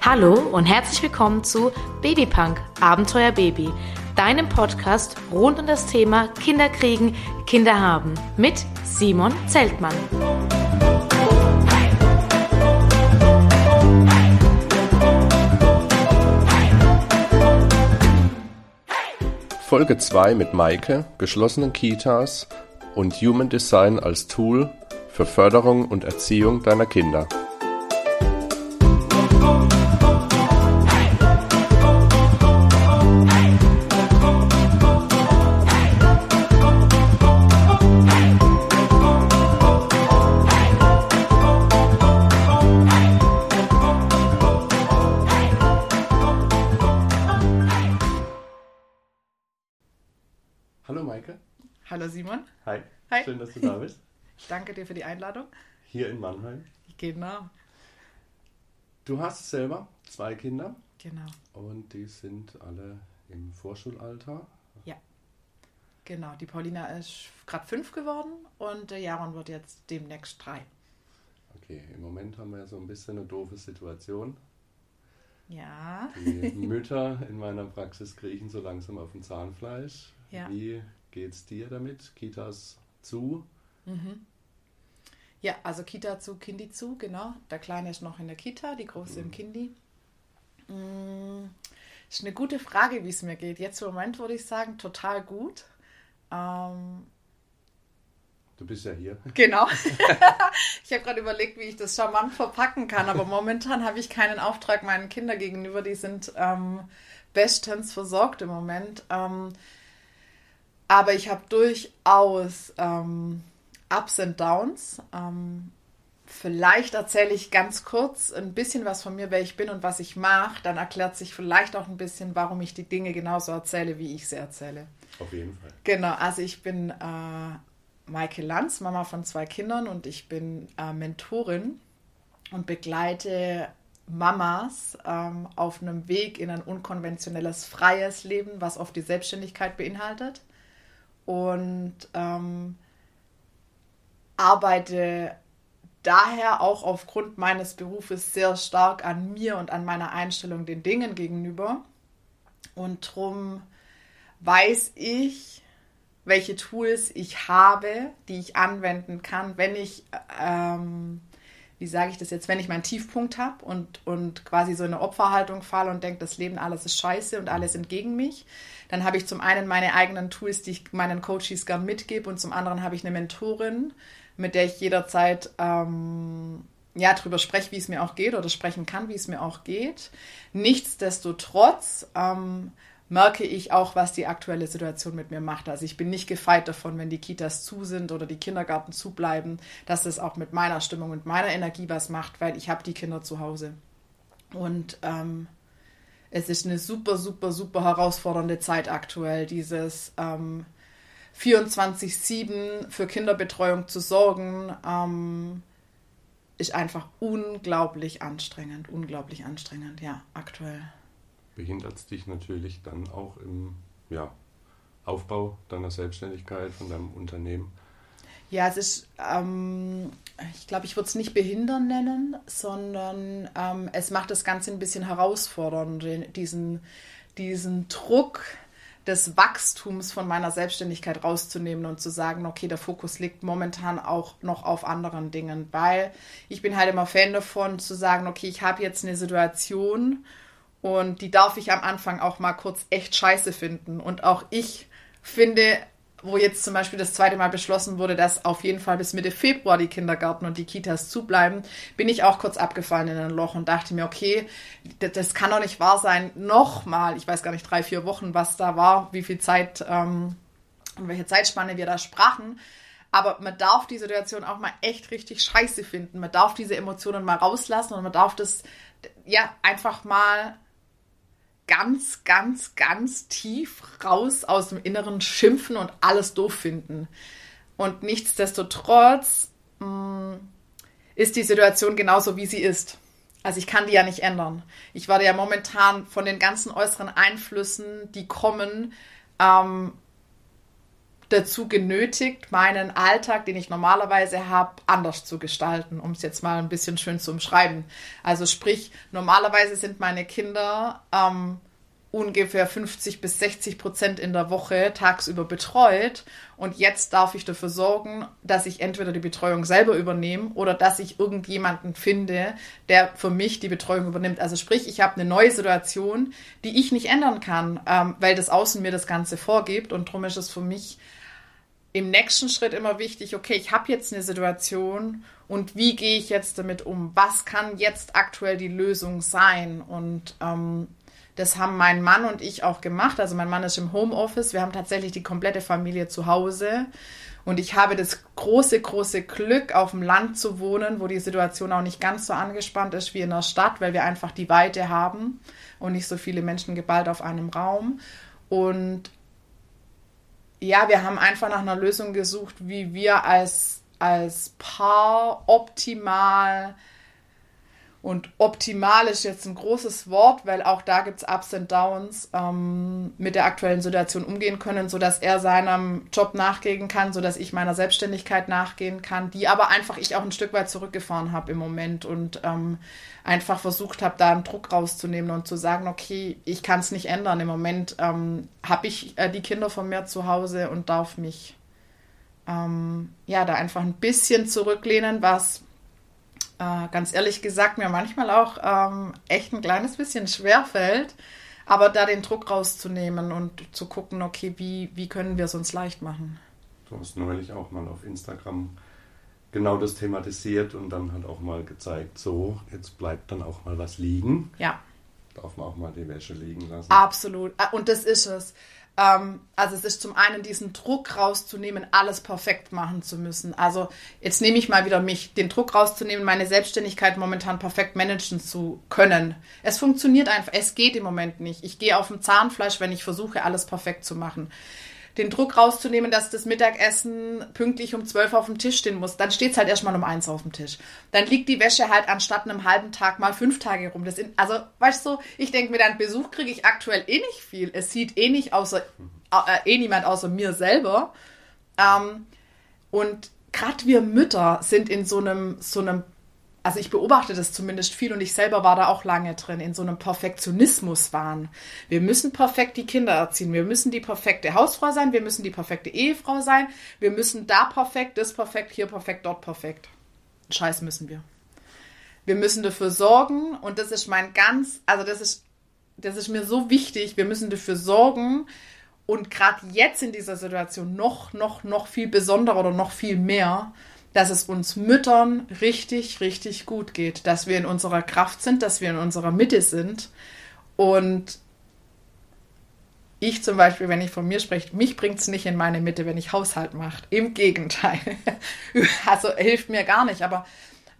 Hallo und herzlich willkommen zu Babypunk Abenteuer Baby, deinem Podcast rund um das Thema Kinder kriegen, Kinder haben mit Simon Zeltmann. Folge 2 mit Maike, geschlossenen Kitas und Human Design als Tool für Förderung und Erziehung deiner Kinder. Hi. Schön, dass du da bist. Ich danke dir für die Einladung. Hier in Mannheim. Genau. Du hast selber zwei Kinder Genau. und die sind alle im Vorschulalter. Ja. Genau. Die Paulina ist gerade fünf geworden und der Jaron wird jetzt demnächst drei. Okay, im Moment haben wir ja so ein bisschen eine doofe Situation. Ja. Die Mütter in meiner Praxis kriechen so langsam auf dem Zahnfleisch. Ja. Wie geht's dir damit? Kitas zu? Ja, also Kita zu, Kindi zu, genau. Der Kleine ist noch in der Kita, die Große im Kindi. Mm, Ist eine gute Frage, wie es mir geht. Jetzt im Moment würde ich sagen, total gut. Ähm, Du bist ja hier. Genau. ich habe gerade überlegt, wie ich das charmant verpacken kann, aber momentan habe ich keinen Auftrag meinen Kindern gegenüber. Die sind ähm, bestens versorgt im Moment. Ähm, aber ich habe durchaus ähm, Ups und Downs. Ähm, vielleicht erzähle ich ganz kurz ein bisschen was von mir, wer ich bin und was ich mache. Dann erklärt sich vielleicht auch ein bisschen, warum ich die Dinge genauso erzähle, wie ich sie erzähle. Auf jeden Fall. Genau, also ich bin äh, Maike Lanz, Mama von zwei Kindern und ich bin äh, Mentorin und begleite Mamas ähm, auf einem Weg in ein unkonventionelles, freies Leben, was oft die Selbstständigkeit beinhaltet. Und ähm, arbeite daher auch aufgrund meines Berufes sehr stark an mir und an meiner Einstellung den Dingen gegenüber. Und drum weiß ich, welche Tools ich habe, die ich anwenden kann, wenn ich, ähm, wie sage ich das jetzt, wenn ich meinen Tiefpunkt habe und, und quasi so in eine Opferhaltung falle und denke, das Leben, alles ist scheiße und alles sind gegen mich, dann habe ich zum einen meine eigenen Tools, die ich meinen Coaches gern mitgebe und zum anderen habe ich eine Mentorin, mit der ich jederzeit ähm, ja, drüber spreche, wie es mir auch geht oder sprechen kann, wie es mir auch geht. Nichtsdestotrotz ähm, merke ich auch, was die aktuelle Situation mit mir macht. Also ich bin nicht gefeit davon, wenn die Kitas zu sind oder die Kindergarten zubleiben, dass das auch mit meiner Stimmung und meiner Energie was macht, weil ich habe die Kinder zu Hause. Und ähm, es ist eine super, super, super herausfordernde Zeit aktuell, dieses ähm, 24-7 für Kinderbetreuung zu sorgen, ähm, ist einfach unglaublich anstrengend, unglaublich anstrengend, ja, aktuell. Behindert es dich natürlich dann auch im ja, Aufbau deiner Selbstständigkeit, von deinem Unternehmen. Ja, es ist, ähm, ich glaube, ich würde es nicht behindern nennen, sondern ähm, es macht das Ganze ein bisschen herausfordernd, diesen, diesen Druck des Wachstums von meiner Selbstständigkeit rauszunehmen und zu sagen, okay, der Fokus liegt momentan auch noch auf anderen Dingen, weil ich bin halt immer Fan davon zu sagen, okay, ich habe jetzt eine Situation und die darf ich am Anfang auch mal kurz echt scheiße finden. Und auch ich finde, wo jetzt zum Beispiel das zweite Mal beschlossen wurde, dass auf jeden Fall bis Mitte Februar die Kindergärten und die Kitas zubleiben, bin ich auch kurz abgefallen in ein Loch und dachte mir, okay, das, kann doch nicht wahr sein. Nochmal, ich weiß gar nicht, drei, vier Wochen, was da war, wie viel Zeit, ähm, und welche Zeitspanne wir da sprachen. Aber man darf die Situation auch mal echt richtig scheiße finden. Man darf diese Emotionen mal rauslassen und man darf das, ja, einfach mal ganz, ganz, ganz tief raus aus dem Inneren schimpfen und alles doof finden. Und nichtsdestotrotz mh, ist die Situation genauso, wie sie ist. Also ich kann die ja nicht ändern. Ich werde ja momentan von den ganzen äußeren Einflüssen, die kommen, ähm, dazu genötigt, meinen Alltag, den ich normalerweise habe, anders zu gestalten, um es jetzt mal ein bisschen schön zu umschreiben. Also sprich, normalerweise sind meine Kinder ähm, ungefähr 50 bis 60 Prozent in der Woche tagsüber betreut. Und jetzt darf ich dafür sorgen, dass ich entweder die Betreuung selber übernehme oder dass ich irgendjemanden finde, der für mich die Betreuung übernimmt. Also sprich, ich habe eine neue Situation, die ich nicht ändern kann, ähm, weil das Außen mir das Ganze vorgibt. Und darum ist es für mich im nächsten Schritt immer wichtig, okay, ich habe jetzt eine Situation und wie gehe ich jetzt damit um? Was kann jetzt aktuell die Lösung sein? Und ähm, das haben mein Mann und ich auch gemacht. Also mein Mann ist im Homeoffice. Wir haben tatsächlich die komplette Familie zu Hause. Und ich habe das große, große Glück, auf dem Land zu wohnen, wo die Situation auch nicht ganz so angespannt ist wie in der Stadt, weil wir einfach die Weite haben und nicht so viele Menschen geballt auf einem Raum. Und ja, wir haben einfach nach einer Lösung gesucht, wie wir als, als Paar optimal und optimal ist jetzt ein großes Wort, weil auch da gibt es Ups und Downs ähm, mit der aktuellen Situation umgehen können, sodass er seinem Job nachgehen kann, sodass ich meiner Selbstständigkeit nachgehen kann, die aber einfach ich auch ein Stück weit zurückgefahren habe im Moment. Und ähm, einfach versucht habe, da einen Druck rauszunehmen und zu sagen, okay, ich kann es nicht ändern. Im Moment ähm, habe ich äh, die Kinder von mir zu Hause und darf mich ähm, ja da einfach ein bisschen zurücklehnen, was äh, ganz ehrlich gesagt mir manchmal auch ähm, echt ein kleines bisschen schwer fällt, aber da den Druck rauszunehmen und zu gucken, okay, wie, wie können wir es uns leicht machen. Du hast neulich auch mal auf Instagram genau das thematisiert und dann hat auch mal gezeigt, so, jetzt bleibt dann auch mal was liegen. Ja. Darf man auch mal die Wäsche liegen lassen. Absolut. Ah, und das ist es. Ähm, also es ist zum einen diesen Druck rauszunehmen, alles perfekt machen zu müssen. Also jetzt nehme ich mal wieder mich, den Druck rauszunehmen, meine Selbstständigkeit momentan perfekt managen zu können. Es funktioniert einfach, es geht im Moment nicht. Ich gehe auf dem Zahnfleisch, wenn ich versuche, alles perfekt zu machen den Druck rauszunehmen, dass das Mittagessen pünktlich um zwölf auf dem Tisch stehen muss. Dann steht es halt erstmal um eins auf dem Tisch. Dann liegt die Wäsche halt anstatt einem halben Tag mal fünf Tage rum. Das in, also, weißt du, ich denke mir, dann Besuch kriege ich aktuell eh nicht viel. Es sieht eh nicht außer, äh, eh niemand außer mir selber. Ähm, und gerade wir Mütter sind in so einem, so einem also ich beobachte das zumindest viel und ich selber war da auch lange drin, in so einem Perfektionismus-Wahn. Wir müssen perfekt die Kinder erziehen, wir müssen die perfekte Hausfrau sein, wir müssen die perfekte Ehefrau sein, wir müssen da perfekt, das perfekt, hier perfekt, dort perfekt. Scheiß müssen wir. Wir müssen dafür sorgen und das ist mein ganz, also das ist, das ist mir so wichtig, wir müssen dafür sorgen und gerade jetzt in dieser Situation noch, noch, noch viel besonderer oder noch viel mehr, dass es uns Müttern richtig, richtig gut geht, dass wir in unserer Kraft sind, dass wir in unserer Mitte sind. Und ich zum Beispiel, wenn ich von mir spreche, mich bringt es nicht in meine Mitte, wenn ich Haushalt mache. Im Gegenteil. also hilft mir gar nicht. Aber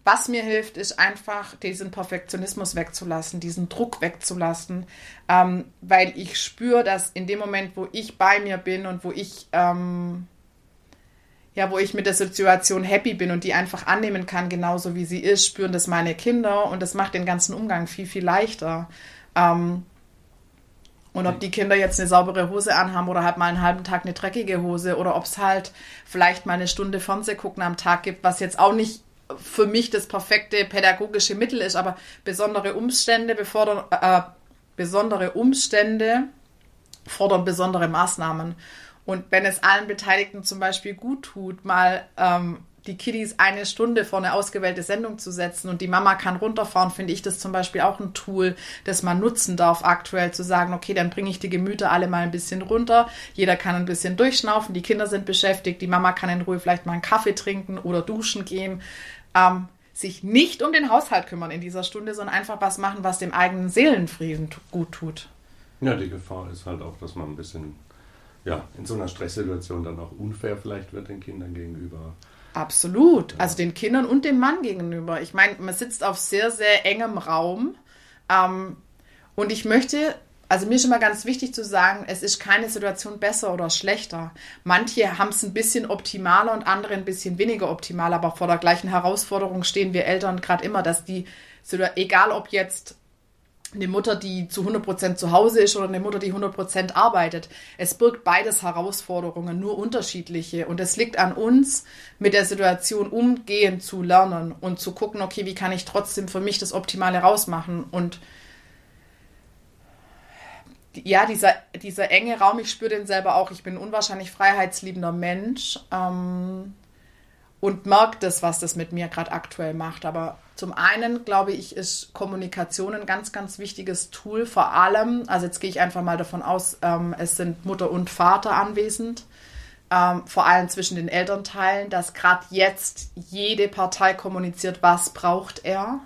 was mir hilft, ist einfach diesen Perfektionismus wegzulassen, diesen Druck wegzulassen, ähm, weil ich spüre, dass in dem Moment, wo ich bei mir bin und wo ich ähm, ja, wo ich mit der Situation happy bin und die einfach annehmen kann, genauso wie sie ist, spüren das meine Kinder und das macht den ganzen Umgang viel, viel leichter. Ähm, und ob die Kinder jetzt eine saubere Hose anhaben oder halt mal einen halben Tag eine dreckige Hose oder ob es halt vielleicht mal eine Stunde Fernseh gucken am Tag gibt, was jetzt auch nicht für mich das perfekte pädagogische Mittel ist, aber besondere Umstände befordern, äh, besondere Umstände fordern besondere Maßnahmen. Und wenn es allen Beteiligten zum Beispiel gut tut, mal ähm, die Kiddies eine Stunde vor eine ausgewählte Sendung zu setzen und die Mama kann runterfahren, finde ich das zum Beispiel auch ein Tool, das man nutzen darf, aktuell zu sagen, okay, dann bringe ich die Gemüter alle mal ein bisschen runter, jeder kann ein bisschen durchschnaufen, die Kinder sind beschäftigt, die Mama kann in Ruhe vielleicht mal einen Kaffee trinken oder duschen gehen. Ähm, sich nicht um den Haushalt kümmern in dieser Stunde, sondern einfach was machen, was dem eigenen Seelenfrieden gut tut. Ja, die Gefahr ist halt auch, dass man ein bisschen ja, in so einer Stresssituation dann auch unfair vielleicht wird den Kindern gegenüber. Absolut. Ja. Also den Kindern und dem Mann gegenüber. Ich meine, man sitzt auf sehr, sehr engem Raum. Ähm, und ich möchte, also mir ist immer ganz wichtig zu sagen, es ist keine Situation besser oder schlechter. Manche haben es ein bisschen optimaler und andere ein bisschen weniger optimal, aber vor der gleichen Herausforderung stehen wir Eltern gerade immer, dass die, egal ob jetzt eine Mutter, die zu 100% zu Hause ist oder eine Mutter, die 100% arbeitet. Es birgt beides Herausforderungen, nur unterschiedliche. Und es liegt an uns, mit der Situation umgehen zu lernen und zu gucken, okay, wie kann ich trotzdem für mich das Optimale rausmachen. Und ja, dieser, dieser enge Raum, ich spüre den selber auch. Ich bin ein unwahrscheinlich freiheitsliebender Mensch ähm, und merke das, was das mit mir gerade aktuell macht. Aber zum einen, glaube ich, ist Kommunikation ein ganz, ganz wichtiges Tool. Vor allem, also jetzt gehe ich einfach mal davon aus, ähm, es sind Mutter und Vater anwesend. Ähm, vor allem zwischen den Elternteilen, dass gerade jetzt jede Partei kommuniziert, was braucht er,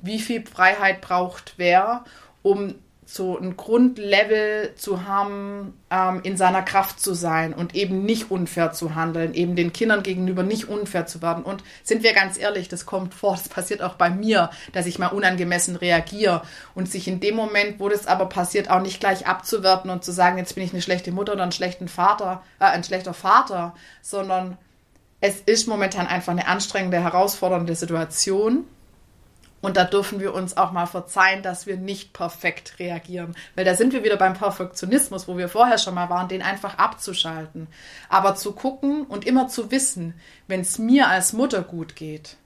wie viel Freiheit braucht wer, um so ein Grundlevel zu haben, ähm, in seiner Kraft zu sein und eben nicht unfair zu handeln, eben den Kindern gegenüber nicht unfair zu werden. Und sind wir ganz ehrlich, das kommt vor, das passiert auch bei mir, dass ich mal unangemessen reagiere und sich in dem Moment, wo das aber passiert, auch nicht gleich abzuwerten und zu sagen, jetzt bin ich eine schlechte Mutter oder einen schlechten Vater, äh, ein schlechter Vater, sondern es ist momentan einfach eine anstrengende, herausfordernde Situation und da dürfen wir uns auch mal verzeihen, dass wir nicht perfekt reagieren. Weil da sind wir wieder beim Perfektionismus, wo wir vorher schon mal waren, den einfach abzuschalten. Aber zu gucken und immer zu wissen, wenn es mir als Mutter gut geht,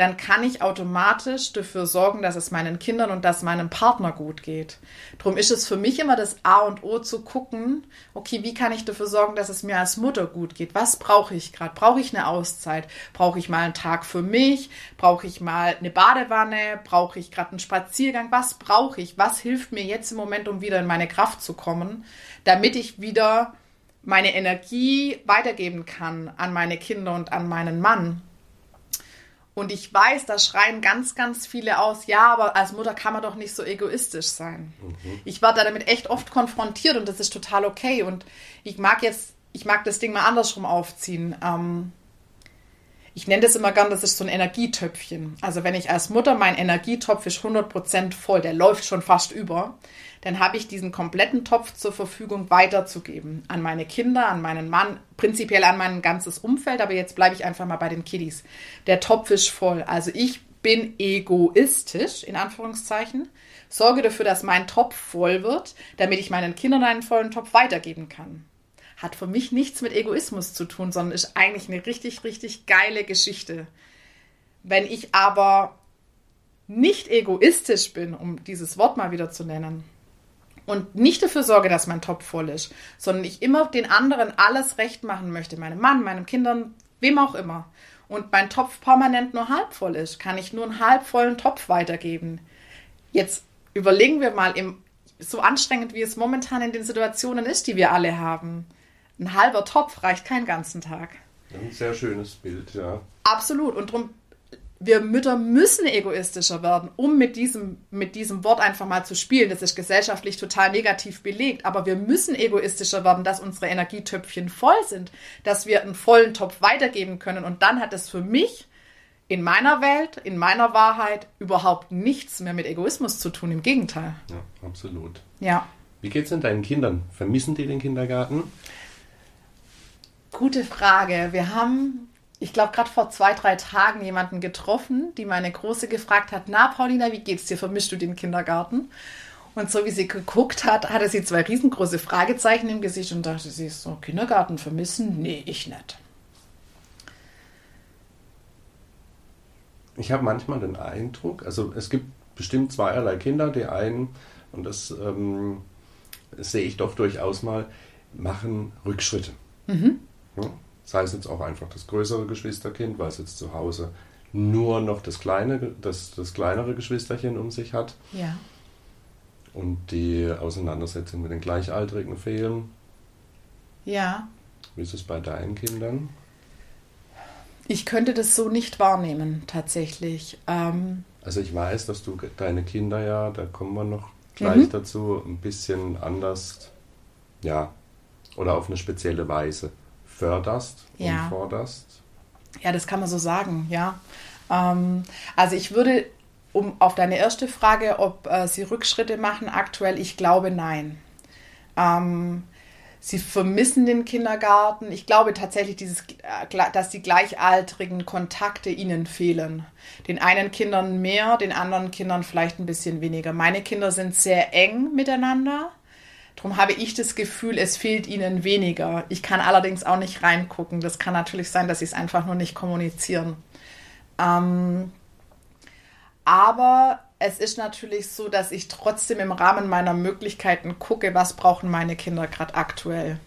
dann kann ich automatisch dafür sorgen, dass es meinen Kindern und dass meinem Partner gut geht. Darum ist es für mich immer das A und O zu gucken, okay, wie kann ich dafür sorgen, dass es mir als Mutter gut geht? Was brauche ich gerade? Brauche ich eine Auszeit? Brauche ich mal einen Tag für mich? Brauche ich mal eine Badewanne? Brauche ich gerade einen Spaziergang? Was brauche ich? Was hilft mir jetzt im Moment, um wieder in meine Kraft zu kommen, damit ich wieder meine Energie weitergeben kann an meine Kinder und an meinen Mann? Und ich weiß, da schreien ganz, ganz viele aus, ja, aber als Mutter kann man doch nicht so egoistisch sein. Mhm. Ich war da damit echt oft konfrontiert und das ist total okay. Und ich mag jetzt, ich mag das Ding mal andersrum aufziehen. Ähm, ich nenne das immer gern, das ist so ein Energietöpfchen. Also wenn ich als Mutter mein Energietopf ist 100% voll, der läuft schon fast über, dann habe ich diesen kompletten Topf zur Verfügung weiterzugeben an meine Kinder, an meinen Mann, prinzipiell an mein ganzes Umfeld, aber jetzt bleibe ich einfach mal bei den Kiddies. Der Topf ist voll. Also ich bin egoistisch, in Anführungszeichen, sorge dafür, dass mein Topf voll wird, damit ich meinen Kindern einen vollen Topf weitergeben kann. Hat für mich nichts mit Egoismus zu tun, sondern ist eigentlich eine richtig, richtig geile Geschichte. Wenn ich aber nicht egoistisch bin, um dieses Wort mal wieder zu nennen, und nicht dafür sorge, dass mein Topf voll ist, sondern ich immer den anderen alles recht machen möchte, meinem Mann, meinen Kindern, wem auch immer, und mein Topf permanent nur halb voll ist, kann ich nur einen halb vollen Topf weitergeben. Jetzt überlegen wir mal, im, so anstrengend wie es momentan in den Situationen ist, die wir alle haben. Ein halber Topf reicht keinen ganzen Tag. Ein sehr schönes Bild, ja. Absolut. Und darum wir Mütter müssen egoistischer werden, um mit diesem, mit diesem Wort einfach mal zu spielen. Das ist gesellschaftlich total negativ belegt, aber wir müssen egoistischer werden, dass unsere Energietöpfchen voll sind, dass wir einen vollen Topf weitergeben können. Und dann hat es für mich in meiner Welt, in meiner Wahrheit überhaupt nichts mehr mit Egoismus zu tun. Im Gegenteil. Ja, absolut. Ja. Wie geht es denn deinen Kindern? Vermissen die den Kindergarten? Gute Frage. Wir haben ich glaube, gerade vor zwei, drei Tagen jemanden getroffen, die meine Große gefragt hat, na Paulina, wie geht's dir? Vermischst du den Kindergarten? Und so wie sie geguckt hat, hatte sie zwei riesengroße Fragezeichen im Gesicht und dachte sie so, Kindergarten vermissen? Nee, ich nicht. Ich habe manchmal den Eindruck, also es gibt bestimmt zweierlei Kinder, die einen, und das, ähm, das sehe ich doch durchaus mal, machen Rückschritte. Mhm. Sei es jetzt auch einfach das größere Geschwisterkind, weil es jetzt zu Hause nur noch das, kleine, das, das kleinere Geschwisterchen um sich hat. Ja. Und die Auseinandersetzung mit den Gleichaltrigen fehlen. Ja. Wie ist es bei deinen Kindern? Ich könnte das so nicht wahrnehmen, tatsächlich. Ähm also ich weiß, dass du deine Kinder ja, da kommen wir noch gleich mhm. dazu, ein bisschen anders, ja, oder auf eine spezielle Weise förderst ja. und forderst? Ja, das kann man so sagen, ja. Ähm, also ich würde, um auf deine erste Frage, ob äh, sie Rückschritte machen, aktuell, ich glaube nein. Ähm, Sie vermissen den Kindergarten. Ich glaube tatsächlich, dieses, äh, dass die gleichaltrigen Kontakte ihnen fehlen. Den einen Kindern mehr, den anderen Kindern vielleicht ein bisschen weniger. Meine Kinder sind sehr eng miteinander. Darum habe ich das Gefühl, es fehlt ihnen weniger. Ich kann allerdings auch nicht reingucken. Das kann natürlich sein, dass sie es einfach nur nicht kommunizieren. Ähm, aber es ist natürlich so, dass ich trotzdem im Rahmen meiner Möglichkeiten gucke, was brauchen meine Kinder gerade aktuell.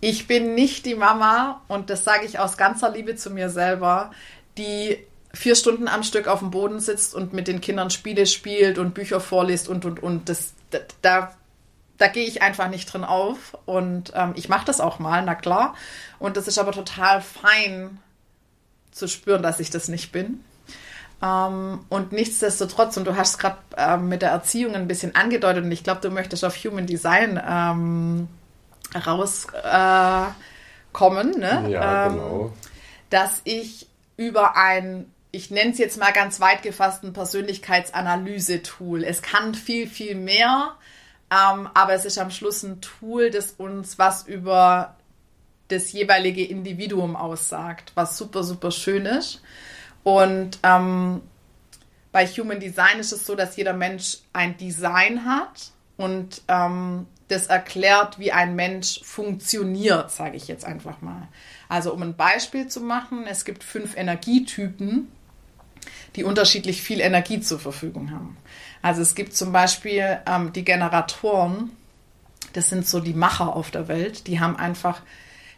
Ich bin nicht die Mama, und das sage ich aus ganzer Liebe zu mir selber, die vier Stunden am Stück auf dem Boden sitzt und mit den Kindern Spiele spielt und Bücher vorliest und, und, und. Das, da, da gehe ich einfach nicht drin auf. Und ähm, ich mache das auch mal, na klar. Und das ist aber total fein zu spüren, dass ich das nicht bin. Ähm, und nichtsdestotrotz, und du hast gerade ähm, mit der Erziehung ein bisschen angedeutet, und ich glaube, du möchtest auf Human Design ähm, rauskommen, äh, ne? Ja, ähm, genau. Dass ich über ein, ich nenne es jetzt mal ganz weit gefasst, ein Persönlichkeitsanalyse-Tool. Es kann viel, viel mehr, ähm, aber es ist am Schluss ein Tool, das uns was über das jeweilige Individuum aussagt, was super, super schön ist. Und ähm, bei Human Design ist es so, dass jeder Mensch ein Design hat und ähm, das erklärt, wie ein Mensch funktioniert, sage ich jetzt einfach mal. Also um ein Beispiel zu machen, es gibt fünf Energietypen, die unterschiedlich viel Energie zur Verfügung haben. Also es gibt zum Beispiel ähm, die Generatoren, das sind so die Macher auf der Welt, die haben einfach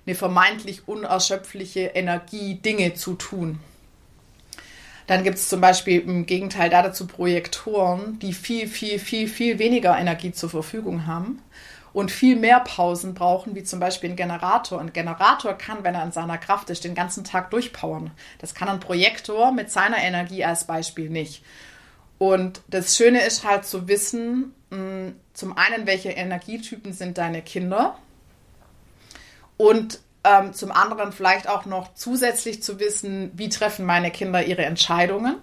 eine vermeintlich unerschöpfliche Energie, Dinge zu tun. Dann gibt es zum Beispiel im Gegenteil dazu Projektoren, die viel, viel, viel, viel weniger Energie zur Verfügung haben und viel mehr Pausen brauchen, wie zum Beispiel ein Generator. Ein Generator kann, wenn er in seiner Kraft ist, den ganzen Tag durchpowern. Das kann ein Projektor mit seiner Energie als Beispiel nicht. Und das Schöne ist halt zu wissen, hm, zum einen, welche Energietypen sind deine Kinder und ähm, zum anderen vielleicht auch noch zusätzlich zu wissen, wie treffen meine Kinder ihre Entscheidungen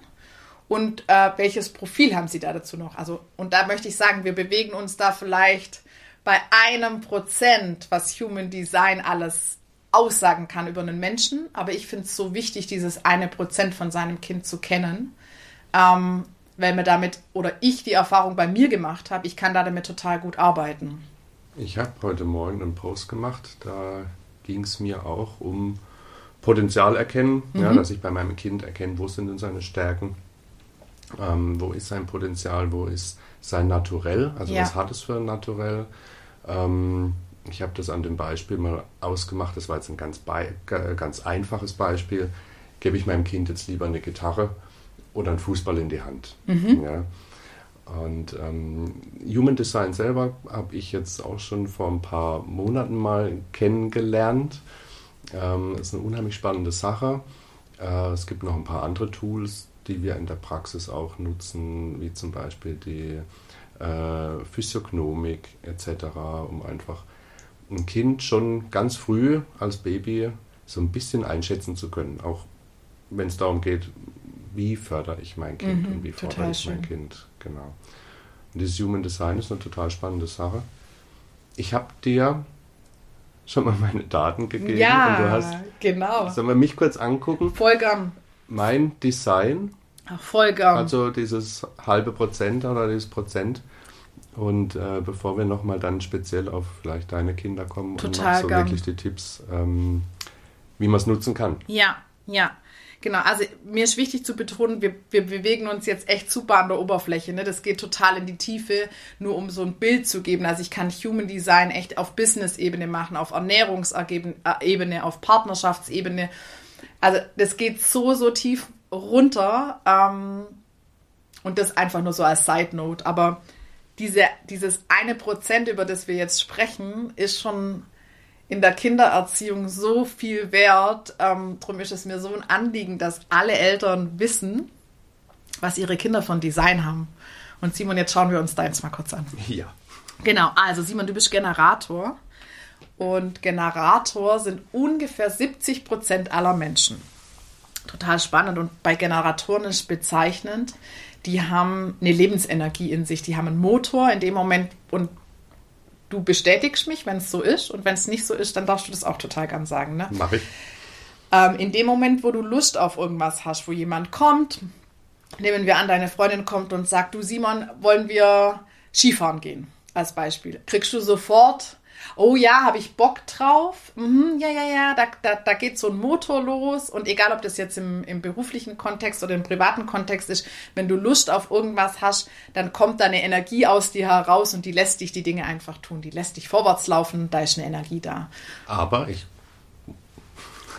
und äh, welches Profil haben sie da dazu noch. Also, und da möchte ich sagen, wir bewegen uns da vielleicht bei einem Prozent, was Human Design alles aussagen kann über einen Menschen. Aber ich finde es so wichtig, dieses eine Prozent von seinem Kind zu kennen. Ähm, weil mir damit oder ich die Erfahrung bei mir gemacht habe, ich kann da damit total gut arbeiten. Ich habe heute Morgen einen Post gemacht, da ging es mir auch um Potenzial erkennen, mhm. ja, dass ich bei meinem Kind erkenne, wo sind denn seine Stärken, ähm, wo ist sein Potenzial, wo ist sein Naturell, also ja. was hat es für ein Naturell. Ähm, ich habe das an dem Beispiel mal ausgemacht, das war jetzt ein ganz, ganz einfaches Beispiel. Gebe ich meinem Kind jetzt lieber eine Gitarre oder einen Fußball in die Hand? Mhm. Ja. Und ähm, Human Design selber habe ich jetzt auch schon vor ein paar Monaten mal kennengelernt. Ähm, ist eine unheimlich spannende Sache. Äh, es gibt noch ein paar andere Tools, die wir in der Praxis auch nutzen, wie zum Beispiel die äh, Physiognomik etc., um einfach ein Kind schon ganz früh als Baby so ein bisschen einschätzen zu können. Auch wenn es darum geht, wie fördere ich mein Kind mhm, und wie fördere ich schön. mein Kind. Genau. Und dieses Human Design ist eine total spannende Sache. Ich habe dir schon mal meine Daten gegeben. Ja, und du hast, genau. Sollen wir mich kurz angucken? Voll gern. Mein Design. Ach, voll gern. Also dieses halbe Prozent oder dieses Prozent. Und äh, bevor wir nochmal dann speziell auf vielleicht deine Kinder kommen Total und so gern. wirklich die Tipps, ähm, wie man es nutzen kann. Ja, ja. Genau, also mir ist wichtig zu betonen, wir, wir bewegen uns jetzt echt super an der Oberfläche. Ne? Das geht total in die Tiefe, nur um so ein Bild zu geben. Also ich kann Human Design echt auf Business-Ebene machen, auf Ernährungsebene, auf Partnerschaftsebene. Also das geht so, so tief runter. Ähm, und das einfach nur so als Side Note. Aber diese, dieses eine Prozent, über das wir jetzt sprechen, ist schon in der Kindererziehung so viel wert. Ähm, darum ist es mir so ein Anliegen, dass alle Eltern wissen, was ihre Kinder von Design haben. Und Simon, jetzt schauen wir uns deins mal kurz an. Ja. Genau, also Simon, du bist Generator. Und Generator sind ungefähr 70 Prozent aller Menschen. Total spannend. Und bei Generatoren ist bezeichnend, die haben eine Lebensenergie in sich. Die haben einen Motor in dem Moment und du bestätigst mich, wenn es so ist. Und wenn es nicht so ist, dann darfst du das auch total gern sagen. Ne? Mach ich. Ähm, in dem Moment, wo du Lust auf irgendwas hast, wo jemand kommt, nehmen wir an, deine Freundin kommt und sagt, du Simon, wollen wir Skifahren gehen? Als Beispiel. Kriegst du sofort oh ja, habe ich Bock drauf? Mhm, ja, ja, ja, da, da, da geht so ein Motor los. Und egal, ob das jetzt im, im beruflichen Kontext oder im privaten Kontext ist, wenn du Lust auf irgendwas hast, dann kommt da eine Energie aus dir heraus und die lässt dich die Dinge einfach tun. Die lässt dich vorwärts laufen, da ist eine Energie da. Aber ich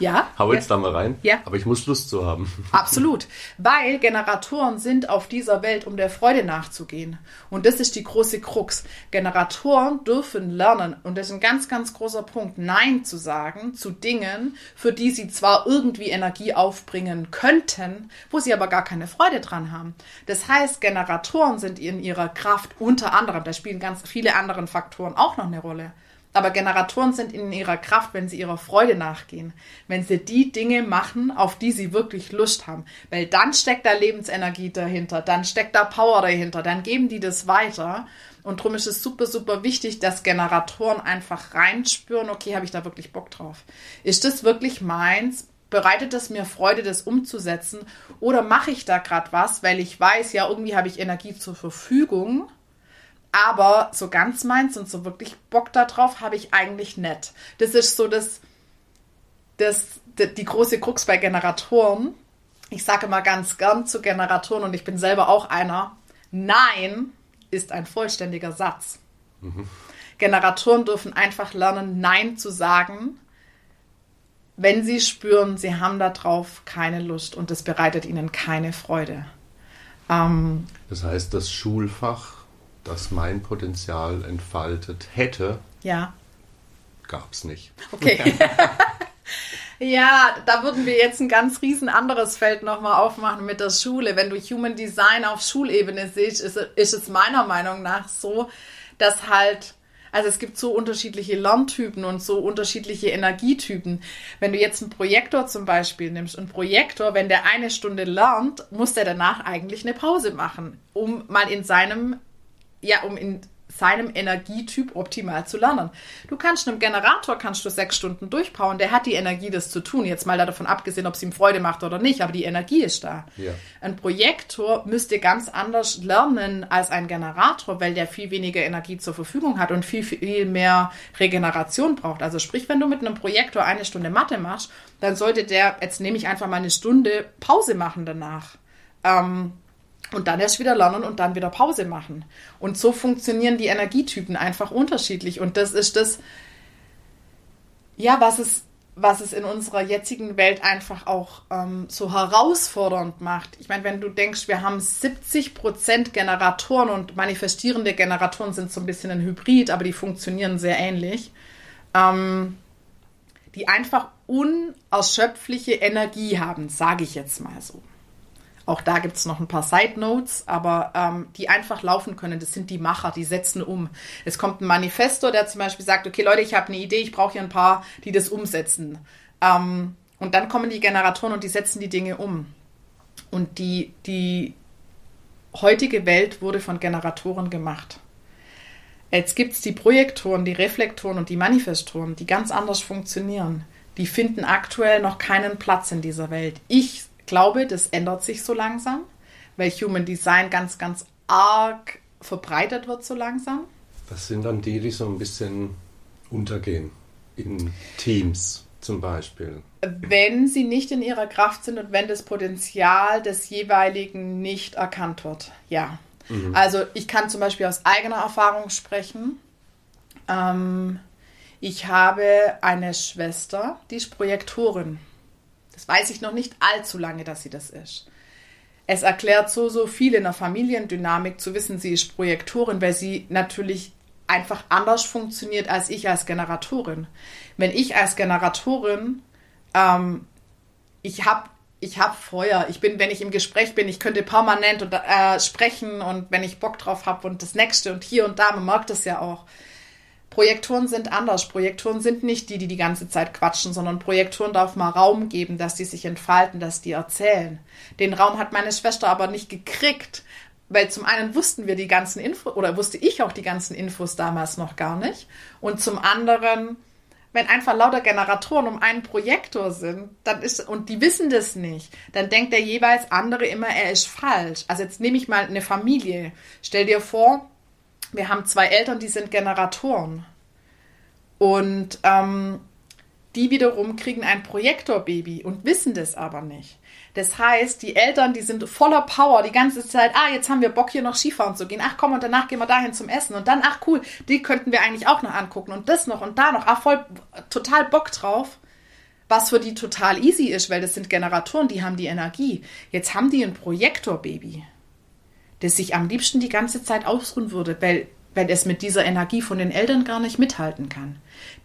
ja. Hau jetzt ja. da mal rein. Ja. Aber ich muss Lust zu haben. Absolut. Weil Generatoren sind auf dieser Welt, um der Freude nachzugehen. Und das ist die große Krux. Generatoren dürfen lernen, und das ist ein ganz, ganz großer Punkt, Nein zu sagen zu Dingen, für die sie zwar irgendwie Energie aufbringen könnten, wo sie aber gar keine Freude dran haben. Das heißt, Generatoren sind in ihrer Kraft unter anderem, da spielen ganz viele andere Faktoren auch noch eine Rolle. Aber Generatoren sind in ihrer Kraft, wenn sie ihrer Freude nachgehen, wenn sie die Dinge machen, auf die sie wirklich Lust haben. Weil dann steckt da Lebensenergie dahinter, dann steckt da Power dahinter, dann geben die das weiter. Und darum ist es super, super wichtig, dass Generatoren einfach reinspüren, okay, habe ich da wirklich Bock drauf? Ist das wirklich meins? Bereitet es mir Freude, das umzusetzen? Oder mache ich da gerade was, weil ich weiß, ja, irgendwie habe ich Energie zur Verfügung aber so ganz meins und so wirklich Bock darauf habe ich eigentlich nicht. Das ist so das, das, die große Krux bei Generatoren. Ich sage immer ganz gern zu Generatoren und ich bin selber auch einer. Nein ist ein vollständiger Satz. Mhm. Generatoren dürfen einfach lernen, Nein zu sagen, wenn sie spüren, sie haben darauf keine Lust und es bereitet ihnen keine Freude. Ähm, das heißt, das Schulfach das mein Potenzial entfaltet hätte, ja. gab es nicht. Okay. ja, da würden wir jetzt ein ganz riesen anderes Feld nochmal aufmachen mit der Schule. Wenn du Human Design auf Schulebene siehst, ist, ist es meiner Meinung nach so, dass halt also es gibt so unterschiedliche Lerntypen und so unterschiedliche Energietypen. Wenn du jetzt einen Projektor zum Beispiel nimmst, ein Projektor, wenn der eine Stunde lernt, muss der danach eigentlich eine Pause machen, um mal in seinem ja, um in seinem Energietyp optimal zu lernen. Du kannst einem Generator kannst du sechs Stunden durchpowern, der hat die Energie, das zu tun. Jetzt mal davon abgesehen, ob es ihm Freude macht oder nicht, aber die Energie ist da. Ja. Ein Projektor müsste ganz anders lernen als ein Generator, weil der viel weniger Energie zur Verfügung hat und viel, viel mehr Regeneration braucht. Also sprich, wenn du mit einem Projektor eine Stunde Mathe machst, dann sollte der, jetzt nehme ich einfach mal eine Stunde Pause machen danach. Ähm, und dann erst wieder lernen und dann wieder Pause machen. Und so funktionieren die Energietypen einfach unterschiedlich. Und das ist das, ja, was es, was es in unserer jetzigen Welt einfach auch ähm, so herausfordernd macht. Ich meine, wenn du denkst, wir haben 70 Prozent Generatoren und manifestierende Generatoren sind so ein bisschen ein Hybrid, aber die funktionieren sehr ähnlich, ähm, die einfach unausschöpfliche Energie haben, sage ich jetzt mal so. Auch da gibt es noch ein paar Side Notes, aber ähm, die einfach laufen können. Das sind die Macher, die setzen um. Es kommt ein Manifestor, der zum Beispiel sagt, okay Leute, ich habe eine Idee, ich brauche hier ein paar, die das umsetzen. Ähm, und dann kommen die Generatoren und die setzen die Dinge um. Und die, die heutige Welt wurde von Generatoren gemacht. Jetzt gibt es die Projektoren, die Reflektoren und die Manifestoren, die ganz anders funktionieren. Die finden aktuell noch keinen Platz in dieser Welt. Ich glaube, das ändert sich so langsam, weil Human Design ganz, ganz arg verbreitet wird so langsam. Das sind dann die, die so ein bisschen untergehen in Teams zum Beispiel. Wenn sie nicht in ihrer Kraft sind und wenn das Potenzial des jeweiligen nicht erkannt wird, ja. Mhm. Also ich kann zum Beispiel aus eigener Erfahrung sprechen. Ähm, ich habe eine Schwester, die ist Projektorin. Das weiß ich noch nicht allzu lange, dass sie das ist. Es erklärt so, so viel in der Familiendynamik zu wissen, sie ist Projektorin, weil sie natürlich einfach anders funktioniert als ich als Generatorin. Wenn ich als Generatorin, ähm, ich habe ich hab Feuer. Ich bin, wenn ich im Gespräch bin, ich könnte permanent und, äh, sprechen und wenn ich Bock drauf habe und das nächste und hier und da, man merkt das ja auch. Projektoren sind anders. Projektoren sind nicht die, die die ganze Zeit quatschen, sondern Projektoren darf mal Raum geben, dass die sich entfalten, dass die erzählen. Den Raum hat meine Schwester aber nicht gekriegt, weil zum einen wussten wir die ganzen Infos, oder wusste ich auch die ganzen Infos damals noch gar nicht. Und zum anderen, wenn einfach lauter Generatoren um einen Projektor sind, dann ist, und die wissen das nicht, dann denkt der jeweils andere immer, er ist falsch. Also jetzt nehme ich mal eine Familie. Stell dir vor, wir haben zwei Eltern, die sind Generatoren. Und ähm, die wiederum kriegen ein Projektorbaby und wissen das aber nicht. Das heißt, die Eltern, die sind voller Power die ganze Zeit. Ah, jetzt haben wir Bock, hier noch Skifahren zu gehen. Ach komm, und danach gehen wir dahin zum Essen. Und dann, ach cool, die könnten wir eigentlich auch noch angucken. Und das noch und da noch. Ach, voll, total Bock drauf. Was für die total easy ist, weil das sind Generatoren, die haben die Energie. Jetzt haben die ein Projektorbaby, das sich am liebsten die ganze Zeit ausruhen würde, weil weil es mit dieser Energie von den Eltern gar nicht mithalten kann.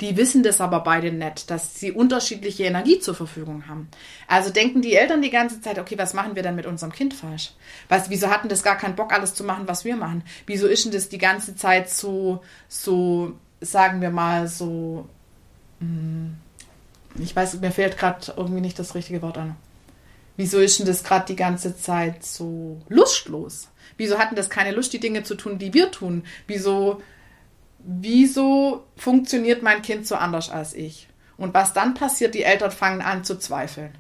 Die wissen das aber beide nicht, dass sie unterschiedliche Energie zur Verfügung haben. Also denken die Eltern die ganze Zeit, okay, was machen wir denn mit unserem Kind falsch? Was, wieso hatten das gar keinen Bock, alles zu machen, was wir machen? Wieso ist denn das die ganze Zeit so, so, sagen wir mal, so, hm, ich weiß, mir fehlt gerade irgendwie nicht das richtige Wort an. Wieso ist denn das gerade die ganze Zeit so lustlos? Wieso hatten das keine Lust, die Dinge zu tun, die wir tun? Wieso, wieso funktioniert mein Kind so anders als ich? Und was dann passiert, die Eltern fangen an zu zweifeln.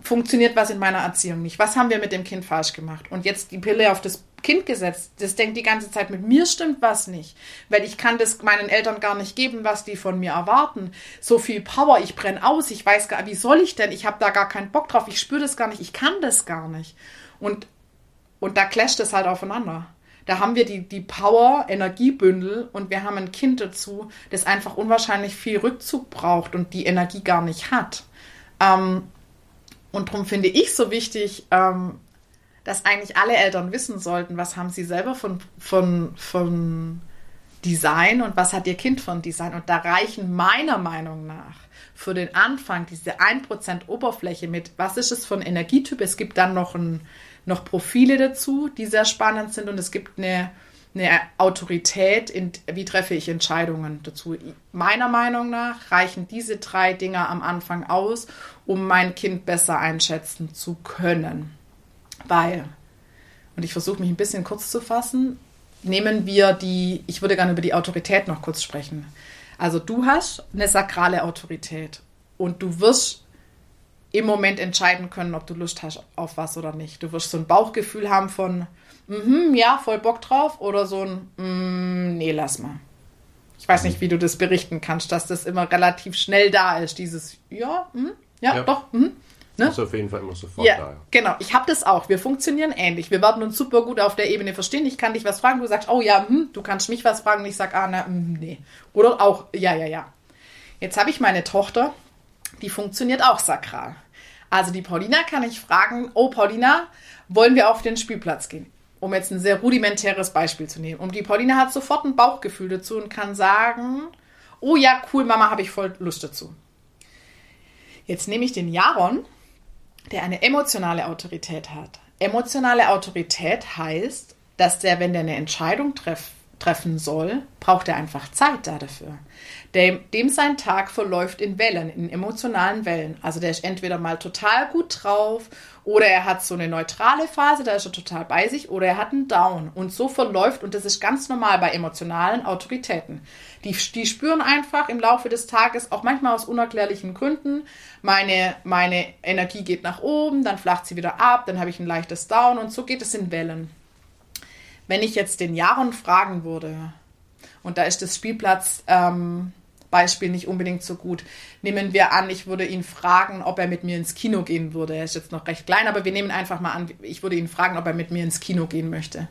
Funktioniert was in meiner Erziehung nicht? Was haben wir mit dem Kind falsch gemacht? Und jetzt die Pille auf das Kind gesetzt. Das denkt die ganze Zeit, mit mir stimmt was nicht. Weil ich kann das meinen Eltern gar nicht geben, was die von mir erwarten. So viel Power, ich brenne aus, ich weiß gar, wie soll ich denn? Ich habe da gar keinen Bock drauf, ich spüre das gar nicht, ich kann das gar nicht. Und und da clasht es halt aufeinander. Da haben wir die, die Power, Energiebündel und wir haben ein Kind dazu, das einfach unwahrscheinlich viel Rückzug braucht und die Energie gar nicht hat. Ähm, und darum finde ich so wichtig, ähm, dass eigentlich alle Eltern wissen sollten, was haben sie selber von, von, von Design und was hat ihr Kind von Design. Und da reichen meiner Meinung nach für den Anfang diese 1% Oberfläche mit, was ist es für ein Energietyp? Es gibt dann noch ein noch Profile dazu, die sehr spannend sind und es gibt eine, eine Autorität, in, wie treffe ich Entscheidungen dazu. Meiner Meinung nach reichen diese drei Dinge am Anfang aus, um mein Kind besser einschätzen zu können. Weil, und ich versuche mich ein bisschen kurz zu fassen, nehmen wir die, ich würde gerne über die Autorität noch kurz sprechen. Also du hast eine sakrale Autorität und du wirst im Moment entscheiden können, ob du Lust hast auf was oder nicht. Du wirst so ein Bauchgefühl haben von, mm ja, voll Bock drauf oder so ein, mm, nee, lass mal. Ich weiß nicht, wie du das berichten kannst, dass das immer relativ schnell da ist, dieses, ja, mm, ja, ja, doch, mm, Ne? Ist auf jeden Fall immer sofort ja, da. Genau, ich habe das auch. Wir funktionieren ähnlich. Wir werden uns super gut auf der Ebene verstehen. Ich kann dich was fragen, du sagst, oh ja, hm, du kannst mich was fragen. Ich sag, ah, na, hm, nee. Oder auch, ja, ja, ja. Jetzt habe ich meine Tochter, die funktioniert auch sakral. Also die Paulina kann ich fragen, oh Paulina, wollen wir auf den Spielplatz gehen? Um jetzt ein sehr rudimentäres Beispiel zu nehmen. Und die Paulina hat sofort ein Bauchgefühl dazu und kann sagen, oh ja, cool, Mama, habe ich voll Lust dazu. Jetzt nehme ich den Jaron, der eine emotionale Autorität hat. Emotionale Autorität heißt, dass der, wenn der eine Entscheidung trifft, treffen soll, braucht er einfach Zeit da dafür. Dem, dem sein Tag verläuft in Wellen, in emotionalen Wellen. Also der ist entweder mal total gut drauf oder er hat so eine neutrale Phase, da ist er total bei sich oder er hat einen Down. Und so verläuft, und das ist ganz normal bei emotionalen Autoritäten. Die, die spüren einfach im Laufe des Tages, auch manchmal aus unerklärlichen Gründen, meine, meine Energie geht nach oben, dann flacht sie wieder ab, dann habe ich ein leichtes Down und so geht es in Wellen. Wenn ich jetzt den Jaron fragen würde, und da ist das Spielplatzbeispiel ähm, nicht unbedingt so gut. Nehmen wir an, ich würde ihn fragen, ob er mit mir ins Kino gehen würde. Er ist jetzt noch recht klein, aber wir nehmen einfach mal an, ich würde ihn fragen, ob er mit mir ins Kino gehen möchte.